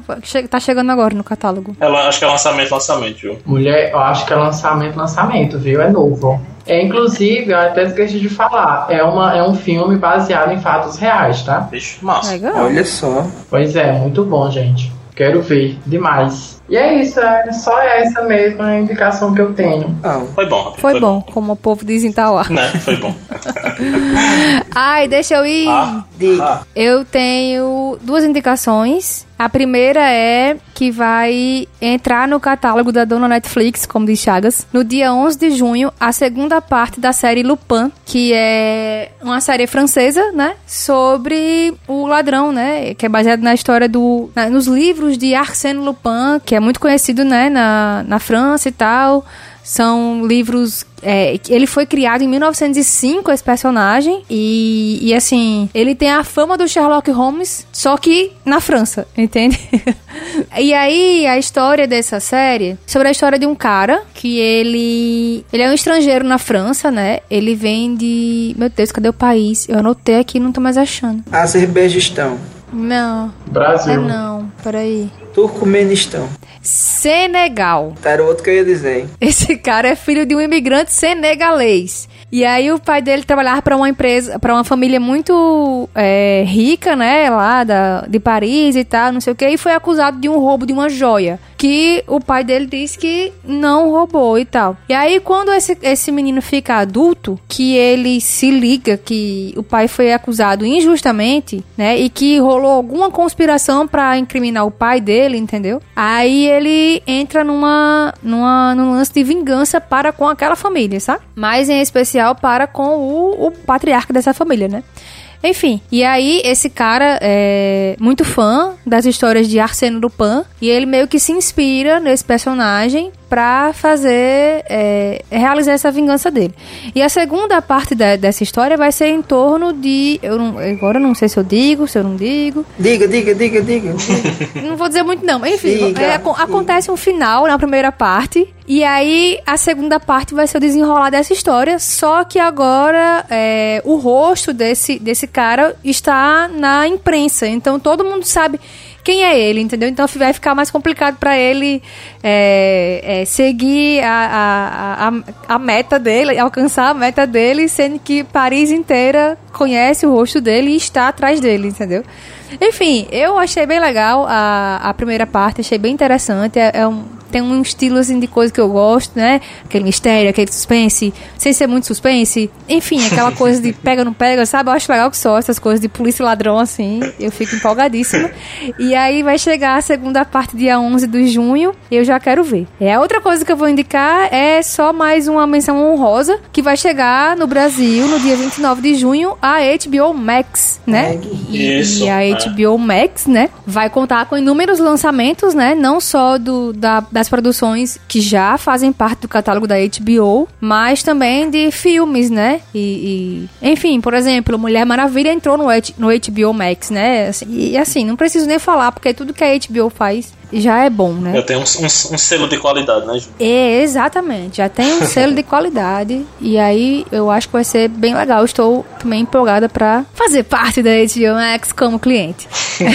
Tá chegando agora no catálogo. Ela, acho que é lançamento, lançamento, Ju. Mulher, eu acho que é lançamento, lançamento, viu? É novo. É, inclusive, eu até esqueci de falar, é, uma, é um filme baseado em fatos reais, tá? Vixe, massa. Legal. olha só. Pois é, muito bom, gente. Quero ver demais. E é isso, é só essa mesmo a indicação que eu tenho. Não, Foi bom, rapaz. Foi bom, como o povo diz em Tauá. Né? Foi bom. Ai, deixa eu ir. Ah, ah, Eu tenho duas indicações. A primeira é que vai entrar no catálogo da dona Netflix, como diz Chagas, no dia 11 de junho, a segunda parte da série Lupin, que é uma série francesa, né, sobre o ladrão, né, que é baseado na história do na- nos livros de Arsène Lupin, que é muito conhecido, né, na, na França e tal. São livros. é, que ele foi criado em 1905, esse personagem. E, e, assim, ele tem a fama do Sherlock Holmes, só que na França, entende? e aí, a história dessa série sobre a história de um cara que ele. Ele é um estrangeiro na França, né? Ele vem de. Meu Deus, cadê o país? Eu anotei aqui não tô mais achando. Azerbaijão. Não, é Brasil. não, peraí. Turcomenistão. Senegal. Era o outro que eu ia dizer. Esse cara é filho de um imigrante senegalês. E aí o pai dele trabalhava para uma empresa, para uma família muito é, rica, né, lá da, de Paris e tal, não sei o que, e foi acusado de um roubo de uma joia, que o pai dele disse que não roubou e tal. E aí quando esse, esse menino fica adulto, que ele se liga que o pai foi acusado injustamente, né, e que rolou alguma conspiração para incriminar o pai dele, entendeu? Aí ele entra numa, numa num lance de vingança para com aquela família, sabe? Mas em especial para com o, o patriarca dessa família, né? Enfim, e aí esse cara é muito fã das histórias de Arsène Lupin e ele meio que se inspira nesse personagem pra fazer é, realizar essa vingança dele. E a segunda parte da- dessa história vai ser em torno de eu não, agora eu não sei se eu digo, se eu não digo, Diga, diga, diga, diga. não vou dizer muito não. Enfim, Diga, é, acon- diga. acontece um final na primeira parte. E aí, a segunda parte vai ser o desenrolar dessa história. Só que agora, é, o rosto desse, desse cara está na imprensa. Então, todo mundo sabe quem é ele, entendeu? Então, vai ficar mais complicado para ele é, é, seguir a, a, a, a meta dele, alcançar a meta dele, sendo que Paris inteira conhece o rosto dele e está atrás dele, entendeu? Enfim, eu achei bem legal a, a primeira parte, achei bem interessante. É, é um, tem um estilo assim de coisa que eu gosto, né? Aquele mistério, aquele suspense, sem ser muito suspense. Enfim, aquela coisa de pega ou não pega, sabe? Eu acho legal que só essas coisas de polícia e ladrão, assim. Eu fico empolgadíssima. E aí vai chegar a segunda parte, dia 11 de junho, e eu já quero ver. É, a outra coisa que eu vou indicar é só mais uma menção honrosa, que vai chegar no Brasil no dia 29 de junho, a HBO Max, né? E, Isso, e a é. HBO Max, né? Vai contar com inúmeros lançamentos, né? Não só do, da- das produções que já fazem parte do catálogo da HBO, mas também de filmes, né? E, e- enfim, por exemplo, Mulher Maravilha entrou no, no HBO Max, né? E assim, não preciso nem falar, porque tudo que a HBO faz já é bom, né? Eu tenho um, um- um selo de qualidade, né, Ju? É, exatamente. Já tem um selo de qualidade. E aí eu acho que vai ser bem legal. Estou também empolgada pra fazer parte da HBO Max como cliente.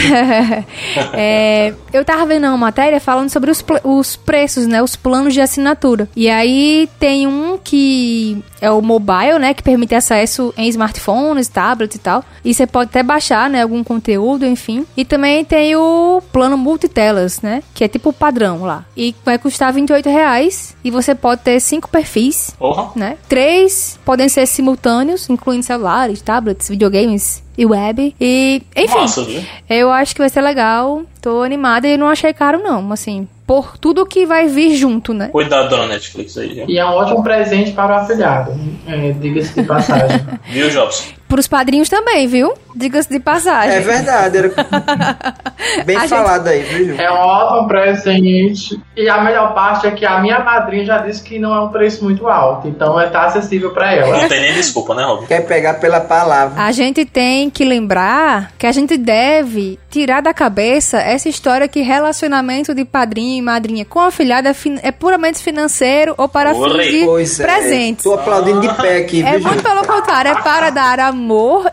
É, eu tava vendo uma matéria falando sobre os, os preços, né? Os planos de assinatura. E aí tem um que é o mobile, né? Que permite acesso em smartphones, tablets e tal. E você pode até baixar, né? Algum conteúdo, enfim. E também tem o plano multitelas, né? Que é tipo o padrão lá. E vai custar 28 reais. E você pode ter cinco perfis, Porra. né? Três podem ser simultâneos, incluindo celulares, tablets, videogames e web. E, enfim, viu? eu acho que vai ser legal. Tô animada e não achei caro, não. Assim, por tudo que vai vir junto, né? Cuidado, dona Netflix aí, viu? E é um ótimo presente para o afilhado, é, diga-se de passagem. Viu, Jobs? Pros padrinhos também, viu? Diga-se de passagem. É verdade. Era... Bem A falado aí, viu? É um ótimo presente. E a melhor parte é que a minha madrinha já disse que não é um preço muito alto. Então é tá acessível para ela. Não tem nem desculpa, né, Rob? Quer pegar pela palavra. A gente tem que lembrar que a gente deve tirar da cabeça essa história que relacionamento de padrinho e madrinha com afilhado é, fin- é puramente financeiro ou para Oi. fins de Pois é. presentes. Tô aplaudindo de pé aqui, É viu, Ju? muito pelo contrário, é para dar amor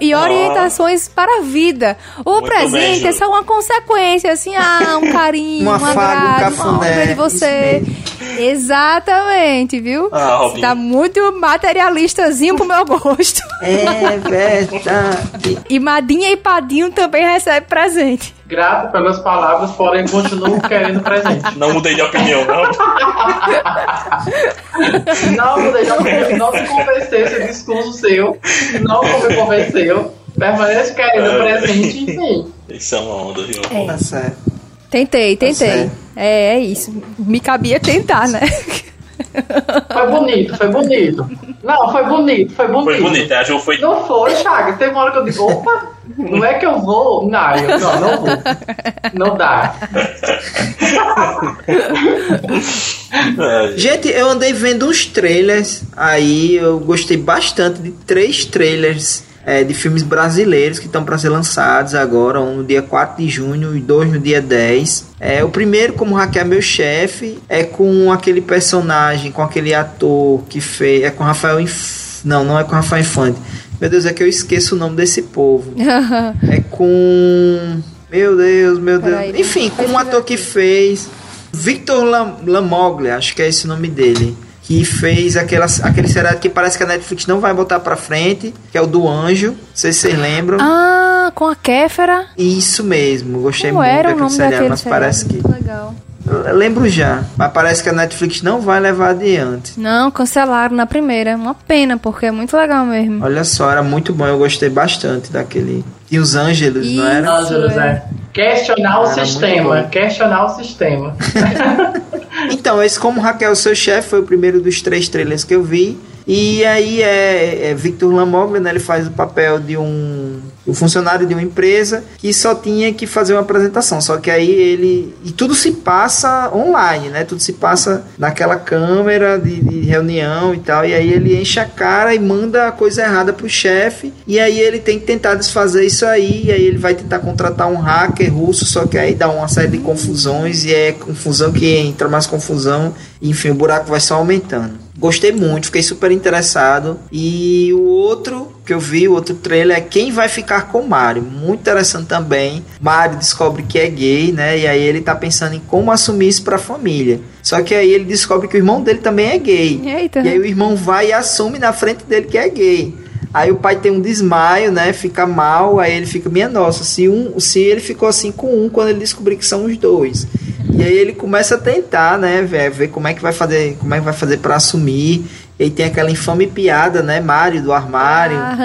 e Ah. orientações para a vida. O Muito presente bem, é só uma consequência, assim, ah, um carinho, Um afago, um agrado, cafuné, de você. Exatamente, viu? Ah, Robinho. Tá muito materialistazinho pro meu gosto. É verdade. E madinha e padinho também recebe presente. Grato pelas palavras, porém continuo querendo presente. Não mudei de opinião, não. não mudei de opinião, não me convenceu esse discurso seu, não me convenceu. Permaneço querendo presente, enfim. Isso é uma onda, viu? É. Tá certo. Tentei, tentei. Tá é, é isso. Me cabia tentar, né? Foi bonito, foi bonito. Não, foi bonito, foi bonito. Foi bonito, a foi. Não foi, Chaga. Teve uma hora que eu digo, opa, não é que eu vou. Não, eu, não, não vou. Não dá. Gente, eu andei vendo uns trailers aí, eu gostei bastante de três trailers é, de filmes brasileiros que estão para ser lançados agora, um no dia 4 de junho e dois no dia 10. É, o primeiro, como hackear meu chefe, é com aquele personagem, com aquele ator que fez. É com Rafael Inf... Não, não é com Rafael Infante. Meu Deus, é que eu esqueço o nome desse povo. é com. Meu Deus, meu Deus. Aí, Enfim, com um ator que fez. Victor Lam Lamoglia, acho que é esse o nome dele que fez aquela, aquele seriado que parece que a Netflix não vai botar pra frente, que é o do Anjo. Não sei se vocês lembram. Ah, com a Kéfera. Isso mesmo, gostei Como muito era daquele o nome seriado, mas seriado? parece que. Legal. Eu lembro já, mas parece que a Netflix não vai levar adiante. Não, cancelaram na primeira. Uma pena, porque é muito legal mesmo. Olha só, era muito bom, eu gostei bastante daquele. E os Ângelos, não era? Ângelos, é. Questionar o era sistema. Questionar o sistema. então, esse Como Raquel, seu chefe, foi o primeiro dos três trailers que eu vi. E aí é, é Victor Lamoglia, né, ele faz o papel de um, um, funcionário de uma empresa que só tinha que fazer uma apresentação. Só que aí ele. E tudo se passa online, né? Tudo se passa naquela câmera de, de reunião e tal. E aí ele enche a cara e manda a coisa errada pro chefe. E aí ele tem que tentar desfazer isso aí. E aí ele vai tentar contratar um hacker russo, só que aí dá uma série de confusões. E é confusão que entra mais confusão. Enfim, o buraco vai só aumentando. Gostei muito, fiquei super interessado. E o outro que eu vi, o outro trailer é Quem Vai Ficar com Mario. Muito interessante também. Mario descobre que é gay, né? E aí ele tá pensando em como assumir isso pra família. Só que aí ele descobre que o irmão dele também é gay. Eita. E aí o irmão vai e assume na frente dele que é gay. Aí o pai tem um desmaio, né? Fica mal, aí ele fica, minha nossa, se um, se ele ficou assim com um quando ele descobrir que são os dois. E aí ele começa a tentar, né, ver, ver como é que vai fazer, como é que vai fazer para assumir. E aí tem aquela infame piada, né, Mário do armário. Ah.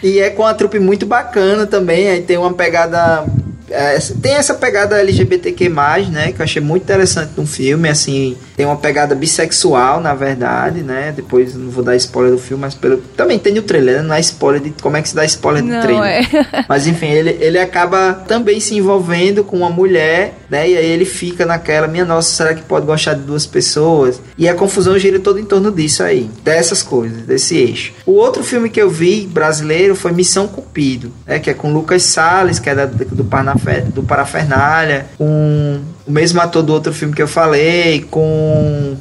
E... e é com uma trupe muito bacana também, aí tem uma pegada é, tem essa pegada LGBTQ+, né, que eu achei muito interessante no filme, assim, tem uma pegada bissexual, na verdade, né, depois não vou dar spoiler do filme, mas pelo, também tem o trailer, né? não é spoiler de, como é que se dá spoiler do trailer. É. mas enfim, ele, ele acaba também se envolvendo com uma mulher, né, e aí ele fica naquela, minha nossa, será que pode gostar de duas pessoas? E a confusão gira todo em torno disso aí, dessas coisas, desse eixo. O outro filme que eu vi, brasileiro, foi Missão Cupido, né, que é com Lucas Salles, que é da, do Parnafé do Parafernália, com o mesmo ator do outro filme que eu falei, com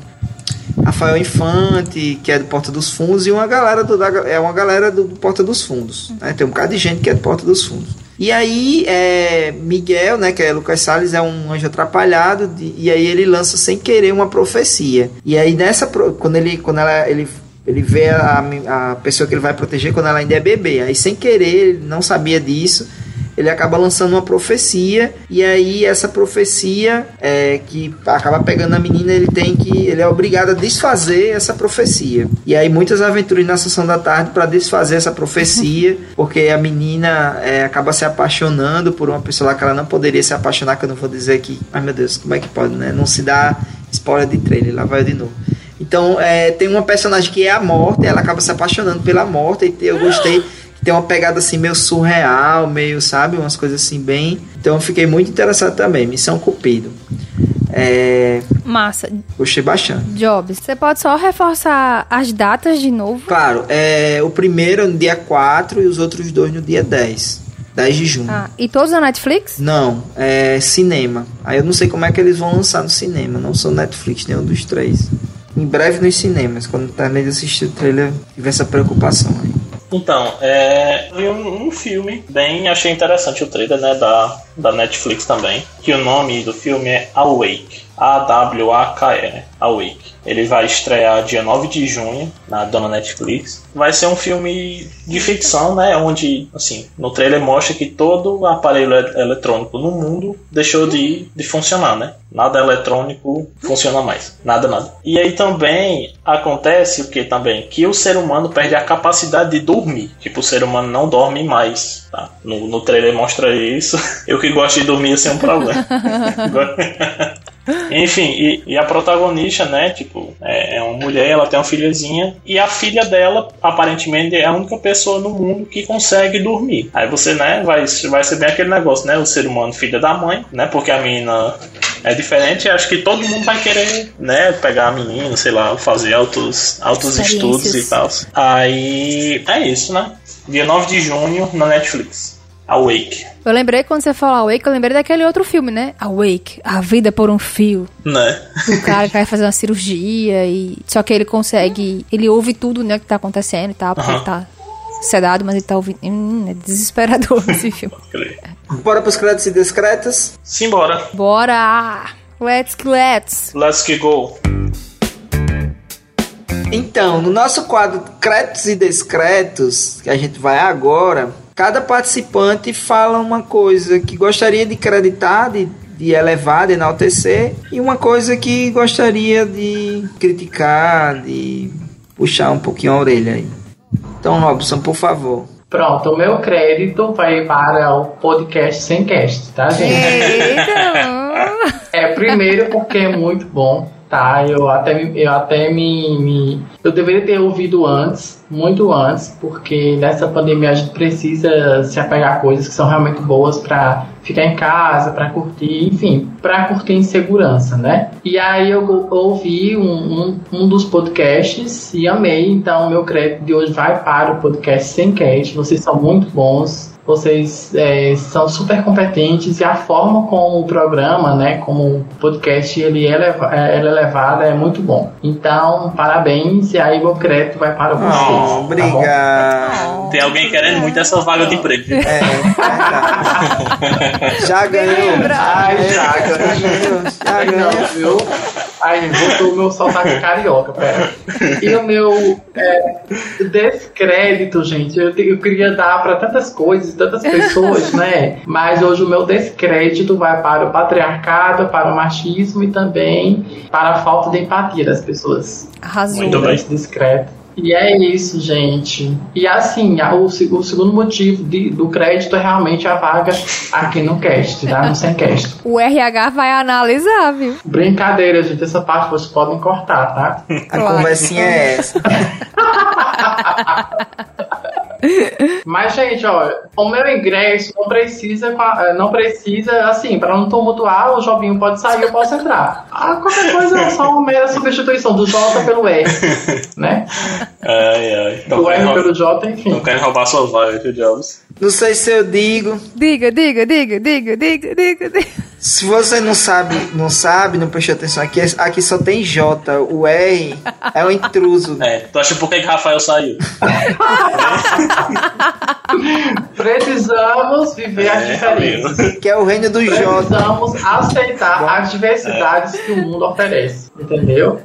Rafael Infante, que é do Porta dos Fundos, e uma galera do, da, é uma galera do, Porta dos Fundos. Né? Tem um bocado de gente que é do Porta dos Fundos. E aí, é, Miguel, né, que é Lucas Salles, é um anjo atrapalhado, de, e aí ele lança sem querer uma profecia. E aí, nessa, quando ele, quando ela, ele ele vê a, a pessoa que ele vai proteger quando ela ainda é bebê. Aí, sem querer, ele não sabia disso ele acaba lançando uma profecia e aí essa profecia é, que acaba pegando a menina ele tem que ele é obrigado a desfazer essa profecia. E aí muitas aventuras na sessão da tarde para desfazer essa profecia porque a menina é, acaba se apaixonando por uma pessoa lá que ela não poderia se apaixonar que eu não vou dizer aqui. Ai meu Deus como é que pode né? Não se dá spoiler de trailer lá vai eu de novo. Então é, tem uma personagem que é a morte ela acaba se apaixonando pela morte e eu gostei tem uma pegada assim meio surreal, meio, sabe, umas coisas assim bem. Então eu fiquei muito interessado também. Missão Cupido. É... Massa. Gostei bastante. Jobs, você pode só reforçar as datas de novo? Claro, é, o primeiro no dia 4 e os outros dois no dia 10. 10 de junho. Ah, e todos na Netflix? Não, é cinema. Aí eu não sei como é que eles vão lançar no cinema. Não sou Netflix, nenhum dos três. Em breve nos cinemas, quando terminar de assistir o trailer, tive essa preocupação aí. Então, é, vi um, um, filme bem, achei interessante o trailer, né, da da Netflix também, que o nome do filme é Awake. A-W-A-K-E, Awake. Ele vai estrear dia 9 de junho na dona Netflix. Vai ser um filme de ficção, né? Onde, assim, no trailer mostra que todo aparelho eletrônico no mundo deixou de, de funcionar, né? Nada eletrônico funciona mais. Nada, nada. E aí também acontece o que também? Que o ser humano perde a capacidade de dormir. Tipo, o ser humano não dorme mais. Tá? No, no trailer mostra isso. Eu que gosto de dormir, sem é um problema. Enfim, e, e, a protagonista, né, tipo, é, é, uma mulher, ela tem uma filhazinha, e a filha dela, aparentemente, é a única pessoa no mundo que consegue dormir. Aí você, né, vai, vai ser bem aquele negócio, né, o ser humano filha da mãe, né, porque a menina é diferente, acho que todo mundo vai querer, né, pegar a menina, sei lá, fazer altos, altos estudos e tal. Aí, é isso, né, dia 9 de junho na Netflix. Awake. Eu lembrei quando você falou Awake, eu lembrei daquele outro filme, né? Awake, A Vida por um Fio. Né? Do cara que vai fazer uma cirurgia e. Só que ele consegue. Ele ouve tudo, né, que tá acontecendo e tal, porque uh -huh. ele tá sedado, mas ele tá ouvindo. Hum, é desesperador esse filme. Bora pros créditos e discretas? Simbora. Bora! Let's let's. Let's que go. Então, no nosso quadro Créditos e Discretos, que a gente vai agora, cada participante fala uma coisa que gostaria de acreditar, de, de elevar, de enaltecer, e uma coisa que gostaria de criticar, de puxar um pouquinho a orelha aí. Então, Robson, por favor. Pronto, o meu crédito vai para o podcast sem cast, tá, gente? Eita! é, primeiro porque é muito bom tá? Eu até, eu até me, me, Eu deveria ter ouvido antes, muito antes, porque nessa pandemia a gente precisa se apegar a coisas que são realmente boas para ficar em casa, para curtir, enfim, para curtir em segurança, né? E aí eu ouvi um, um, um, dos podcasts e amei, então meu crédito de hoje vai para o podcast Sem Cast. Vocês são muito bons vocês é, são super competentes e a forma como o programa, né, como o podcast ele é, leva, é, ele é levado é muito bom. Então, parabéns e aí meu crédito vai para vocês. Oh, obrigado. Tá Tem alguém querendo muito essa vaga de emprego. É, já ganhou. Ai, já ganhou. Já ganhou. viu? Ai, voltou o meu sotaque carioca, pera. E o meu é, descrédito, gente, eu, eu queria dar para tantas coisas, tantas pessoas, né? Mas hoje o meu descrédito vai para o patriarcado, para o machismo e também para a falta de empatia das pessoas. Arrasou. Muito bem. Discreto. E é isso, gente. E assim, o, o segundo motivo de, do crédito é realmente a vaga aqui no cast, tá? No sem cast. O RH vai analisar, viu? Brincadeira, gente. Essa parte vocês podem cortar, tá? A conversinha é essa. Mas, gente, ó, o meu ingresso não precisa, eh, não precisa, assim, para não tumultuar, o Jobinho pode sair, eu posso entrar. Ah, qualquer coisa é só uma mera substituição do J pelo R, né? Ai, ai. Então, o R pelo J, enfim. Não querem roubar sua vaga, viu, Jobs? Não sei se eu digo. Diga, diga, diga, diga, diga, diga, diga. Se você não sabe, não sabe, não prestou atenção aqui, aqui só tem J. O R é um intruso. É, tu acha por que Rafael saiu? Precisamos viver as É, diferenças. Que é o reino do J. Precisamos aceitar as diversidades que o mundo oferece. Entendeu?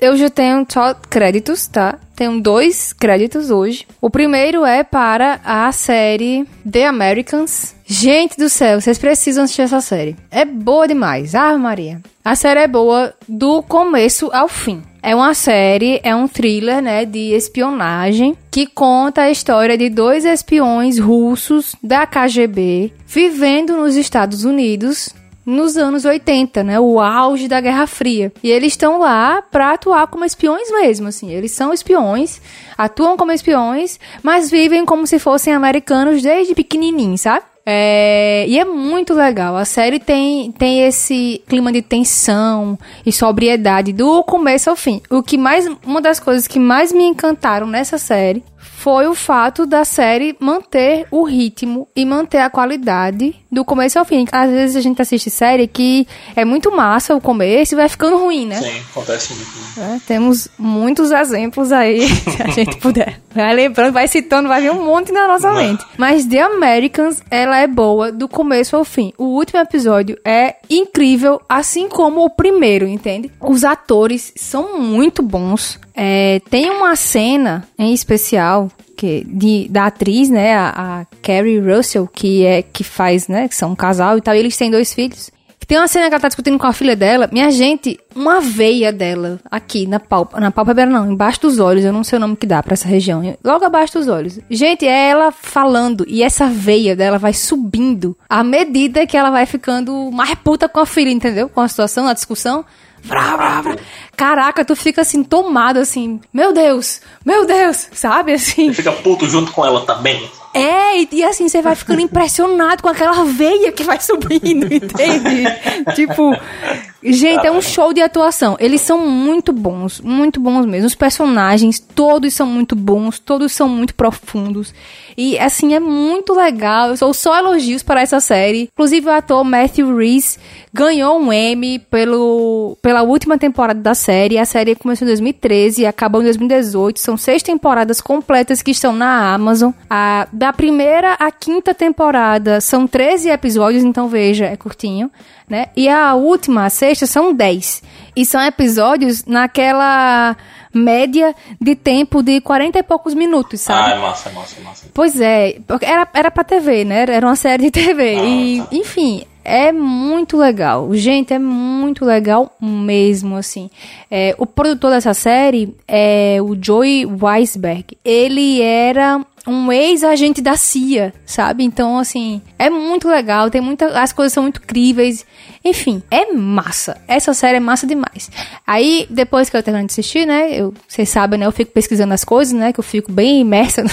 Eu já tenho só créditos, tá? Tenho dois créditos hoje. O primeiro é para a série The Americans. Gente do céu, vocês precisam assistir essa série. É boa demais. Ah, Maria. A série é boa do começo ao fim. É uma série, é um thriller, né, de espionagem que conta a história de dois espiões russos da KGB vivendo nos Estados Unidos nos anos 80, né? O auge da Guerra Fria. E eles estão lá pra atuar como espiões mesmo, assim. Eles são espiões, atuam como espiões, mas vivem como se fossem americanos desde pequenininhos, sabe? É, e é muito legal. A série tem, tem esse clima de tensão e sobriedade do começo ao fim. O que mais, uma das coisas que mais me encantaram nessa série foi o fato da série manter o ritmo e manter a qualidade do começo ao fim. Às vezes a gente assiste série que é muito massa o começo e vai ficando ruim, né? Sim, acontece muito. É, temos muitos exemplos aí, se a gente puder. Vai lembrando, vai citando, vai vir um monte na nossa mente. Mas The Americans, ela é boa do começo ao fim. O último episódio é incrível, assim como o primeiro, entende? Os atores são muito bons. É, tem uma cena em especial que de, da atriz, né, a, a Carrie Russell, que é que faz, né, que são um casal e tal, e eles têm dois filhos. Tem uma cena que ela tá discutindo com a filha dela. Minha gente, uma veia dela aqui na pálpebra. Na pálpebra não, embaixo dos olhos. Eu não sei o nome que dá para essa região. Logo abaixo dos olhos. Gente, é ela falando. E essa veia dela vai subindo à medida que ela vai ficando mais puta com a filha, entendeu? Com a situação, a discussão. Vrá, vrá. Caraca, tu fica assim, tomado assim. Meu Deus, meu Deus, sabe assim? Você fica puto junto com ela também. É, e, e, assim, você vai ficando impressionado com aquela veia que vai subindo, entende? tipo, gente, é um show de atuação. Eles são muito bons, muito bons mesmo. Os personagens, todos são muito bons, todos são muito profundos. E, assim, é muito legal. Eu sou só elogios para essa série. Inclusive, o ator Matthew Reese ganhou um Emmy pelo, pela última temporada da série. A série começou em 2013 e acabou em 2018. São seis temporadas completas que estão na Amazon. A, da primeira à quinta temporada são 13 episódios, então veja, é curtinho. Né? E a última, a sexta, são 10. E são episódios naquela média de tempo de 40 e poucos minutos, sabe? Ah, é massa, é massa, é massa. Pois é, era, era pra TV, né? Era uma série de TV. Ah, e, tá. enfim, é muito legal. Gente, é muito legal mesmo, assim. É, o produtor dessa série é o Joey Weisberg. Ele era um ex-agente da CIA, sabe? Então, assim, é muito legal, tem muita, as coisas são muito críveis. Enfim, é massa. Essa série é massa demais. Aí, depois que eu termino de assistir, né? Eu, vocês sabem, né? Eu fico pesquisando as coisas, né? Que eu fico bem imersa no,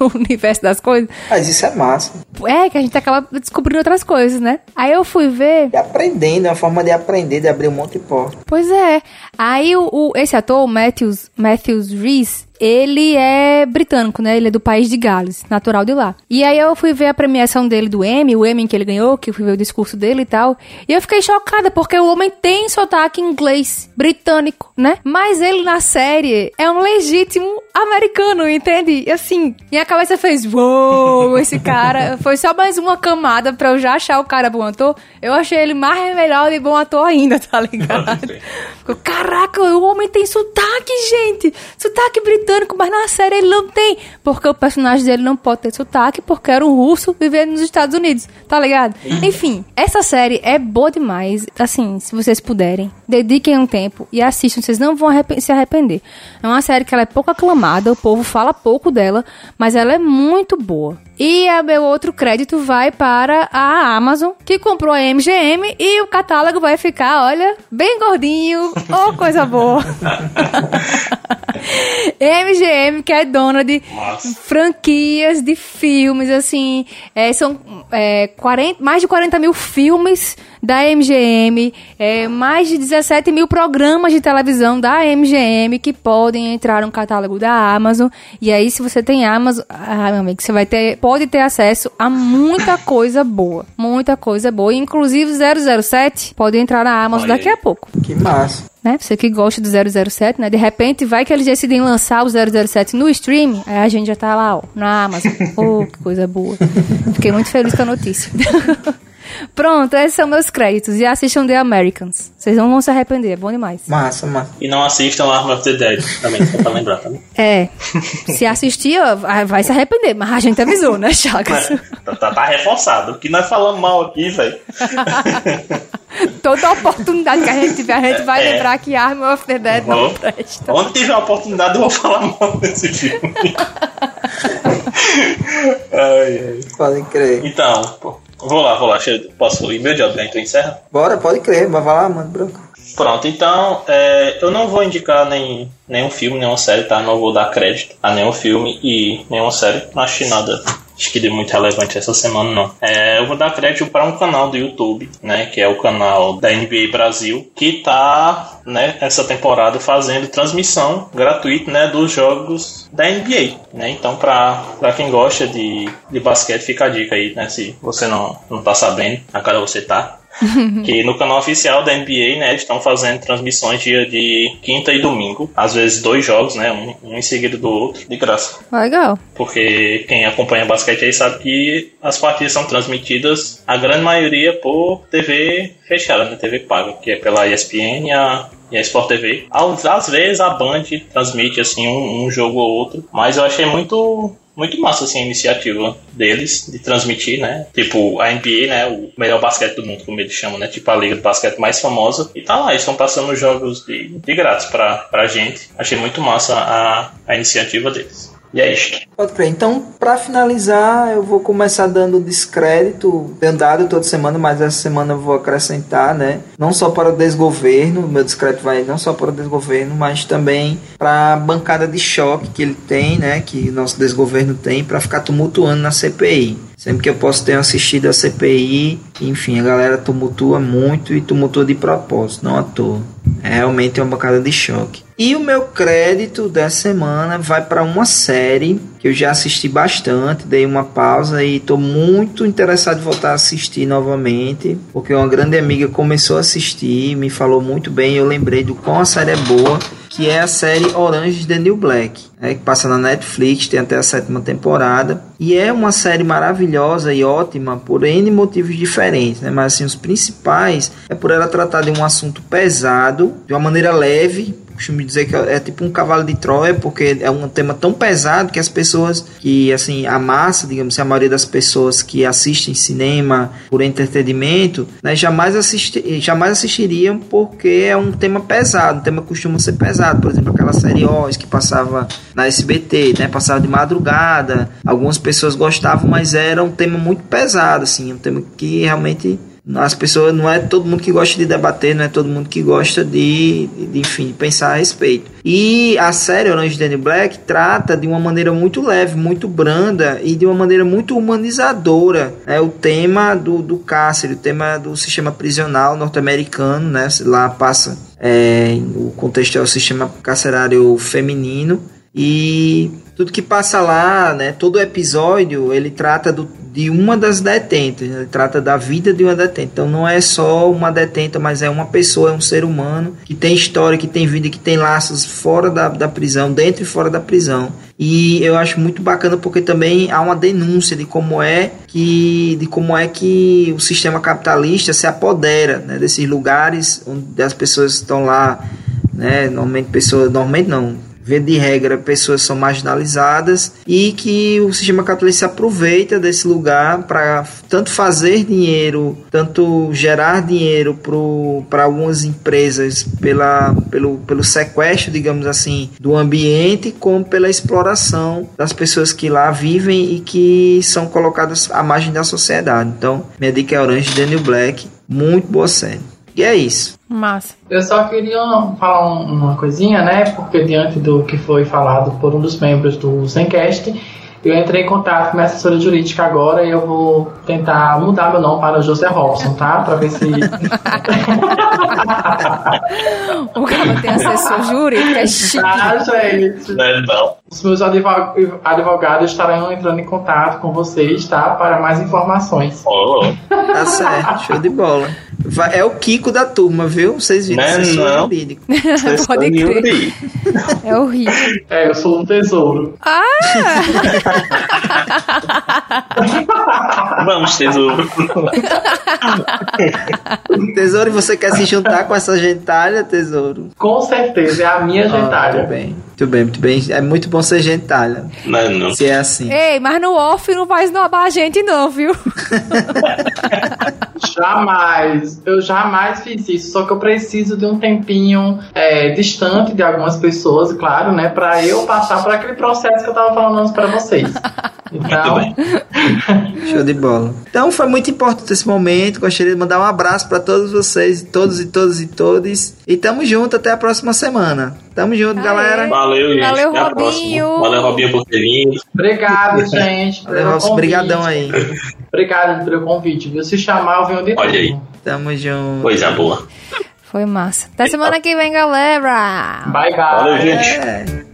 no universo das coisas. Mas isso é massa. É, que a gente acaba descobrindo outras coisas, né? Aí eu fui ver. E aprendendo, é uma forma de aprender, de abrir um monte de porta. Pois é. Aí o, o- esse ator, o Matthews, Matthews Reese, ele é britânico, né? Ele é do país de Gales, natural de lá. E aí eu fui ver a premiação dele do Emmy, o Emmy que ele ganhou, que eu fui ver o discurso dele e tal. E eu fiquei chocada, porque o homem tem sotaque inglês, britânico, né? Mas ele na série é um legítimo americano, entende? E assim, minha cabeça fez, uou, esse cara. Foi só mais uma camada pra eu já achar o cara bom ator. Eu achei ele mais melhor e bom ator ainda, tá ligado? Caraca, o homem tem sotaque, gente! Sotaque britânico, mas na série ele não tem. Porque o personagem dele não pode ter sotaque, porque era um russo vivendo nos Estados Unidos, tá ligado? Enfim, essa série é boa demais. Assim, se vocês puderem, dediquem um tempo e assistam, vocês não vão arrepen- se arrepender. É uma série que ela é pouco aclamada, o povo fala pouco dela, mas ela é muito boa. E a meu outro crédito vai para a Amazon, que comprou a MGM e o catálogo vai ficar, olha, bem gordinho. Oh, coisa boa. MGM, que é dona de Massa. franquias de filmes, assim, é, são é, 40, mais de 40 mil filmes da MGM, é, mais de 17 mil programas de televisão da MGM que podem entrar no catálogo da Amazon. E aí, se você tem Amazon, ah, meu amigo, você vai ter, pode ter acesso a muita coisa boa. Muita coisa boa. Inclusive 007 pode entrar na Amazon Olha daqui aí. a pouco Que massa. né? Você que gosta do 007, né? De repente vai que eles decidem lançar o 007 no stream, aí a gente já tá lá, ó, na Amazon. Oh, que coisa boa. Fiquei muito feliz com a notícia. Pronto, esses são meus créditos. E assistam The Americans. Vocês não vão se arrepender, é bom demais. Massa, massa. E não assistam Arm of the Dead também, só pra lembrar, tá bom? É. Se assistir, ó, vai se arrepender, mas a gente avisou, né, Chagas? Tá, tá- tá reforçado. O que nós falamos mal aqui, velho. Toda oportunidade que a gente tiver, a gente vai É. lembrar que Arm of the Dead não Vou. presta. Onde tiver a oportunidade, eu vou falar mal desse filme. ai, ai. Pode crer. Então, pô, vou lá, vou lá. Posso alguém, então encerra? Bora, pode crer. Vai lá, mano, branco. Pronto, então é, eu não vou indicar nem, nenhum filme, nenhuma série, tá? Não vou dar crédito a nenhum filme e nenhuma série. Não assisti nada acho que de muito relevante essa semana, não. É, eu vou dar crédito para um canal do YouTube, né? Que é o canal da NBA Brasil, que tá, né, essa temporada fazendo transmissão gratuita, né, dos jogos da NBA, né? Então, para quem gosta de, de basquete, fica a dica aí, né? Se você não, não tá sabendo, agora você tá. Que no canal oficial da NBA, né, eles estão fazendo transmissões dia de quinta e domingo, às vezes dois jogos, né, um, um em seguida do outro, de graça. Legal. Porque quem acompanha basquete aí sabe que as partidas são transmitidas, a grande maioria por TV fechada, né, TV paga, que é pela ESPN e a e a Sport TV. Às vezes a Band transmite assim um, um, jogo ou outro, mas eu achei muito muito massa assim a iniciativa deles de transmitir, né? Tipo a NBA, né? O melhor basquete do mundo, como eles chamam, né? Tipo a liga de basquete mais famosa. E tá lá, eles estão passando jogos de, de grátis pra, pra gente. Achei muito massa a, a iniciativa deles. E é. Pode crer. Então, para finalizar, eu vou começar dando descrédito. Tenho dado toda semana, mas essa semana eu vou acrescentar, né? Não só para o desgoverno, meu descrédito vai não só para o desgoverno, mas também para a bancada de choque que ele tem, né? Que nosso desgoverno tem, para ficar tumultuando na CPI. Sempre que eu posso ter assistido a CPI, enfim, a galera tumultua muito e tumultua de propósito, não à toa. É realmente uma bancada de choque. E o meu crédito dessa semana vai para uma série que eu já assisti bastante, dei uma pausa e estou muito interessado em voltar a assistir novamente, porque uma grande amiga começou a assistir, me falou muito bem, eu lembrei do quão a série é boa que é a série Orange the New Black, né, que passa na Netflix, tem até a sétima temporada, e é uma série maravilhosa e ótima por N motivos diferentes, né, mas assim, os principais é por ela tratar de um assunto pesado, de uma maneira leve, costumo dizer que é, tipo um cavalo de Troia, porque é um tema tão pesado que as pessoas que, assim, a massa, digamos assim, a maioria das pessoas que assistem cinema por entretenimento, né, jamais, assisti jamais assistiriam porque é um tema pesado, o tema costuma ser pesado. Por exemplo, aquela série Oz que passava na SBT, né, passava de madrugada, algumas pessoas gostavam, mas era um tema muito pesado, assim, um tema que realmente as pessoas não é todo mundo que gosta de debater, não é todo mundo que gosta de, de enfim, pensar a respeito. E a série Orange Danny Black trata de uma maneira muito leve, muito branda e de uma maneira muito humanizadora é o tema do, do cárcere, o tema do sistema prisional norte-americano, né? Lá passa é, o contexto é o sistema carcerário feminino e tudo que passa lá, né? Todo episódio ele trata do, de uma das detentas, ele trata da vida de uma detenta. Então não é só uma detenta, mas é uma pessoa, é um ser humano que tem história, que tem vida, que tem laços fora da, da prisão, dentro e fora da prisão. E eu acho muito bacana porque também há uma denúncia de como é que de como é que o sistema capitalista se apodera né, desses lugares onde as pessoas estão lá, né, normalmente pessoas, normalmente não, vê de regra, pessoas são marginalizadas e que o sistema capitalista se aproveita desse lugar para tanto fazer dinheiro, tanto gerar dinheiro para algumas empresas pela, pelo, pelo sequestro, digamos assim, do ambiente, como pela exploração das pessoas que lá vivem e que são colocadas à margem da sociedade. Então, minha dica é Orange Daniel Black, muito boa série. E é isso. Massa. Eu só queria falar uma coisinha, né? Porque diante do que foi falado por um dos membros do Zencast, eu entrei em contato com minha assessora jurídica agora e eu vou tentar mudar meu nome para José Robson, tá? Para ver se. o cara tem assessor jurídico, é chique. Ah, gente. Não é não. Os meus advogados estarão entrando em contato com vocês, tá? Para mais informações. Oh. Tá certo, show de bola. Vai, é o Kiko da turma, viu? Vocês viram, Não é assessor não. jurídico. Vocês Pode crer. É horrível. É, eu sou um tesouro. Ah! Vamos, tesouro. Tesouro, você quer se juntar com essa gentalha, tesouro? Com certeza, é a minha Ah, muito gentalha. bem, muito bem, muito bem. É muito bom ser gentalha. Não não. Se é assim. Ei, mas no off não vai esnobar a gente, não, viu? Jamais, eu jamais fiz isso, só que eu preciso de um tempinho é, distante de algumas pessoas, claro, né, pra eu passar por aquele processo que eu tava falando antes pra vocês. Então, Show de bola. Então foi muito importante esse momento. Gostaria de mandar um abraço para todos vocês, todos e todos e todas. E tamo junto até a próxima semana. Tamo junto, Aê. galera. Valeu, gente. Valeu, Até Robinho. Valeu, Robinho, por ter vindo. obrigado, gente. Valeu, Robson. convite. Brigadão aí. Obrigado pelo convite, viu? Se chamar, eu venho de Olha aí. Tamo junto. Coisa boa. Foi massa. Até semana que vem, galera. Bye, bye. Valeu, gente. É.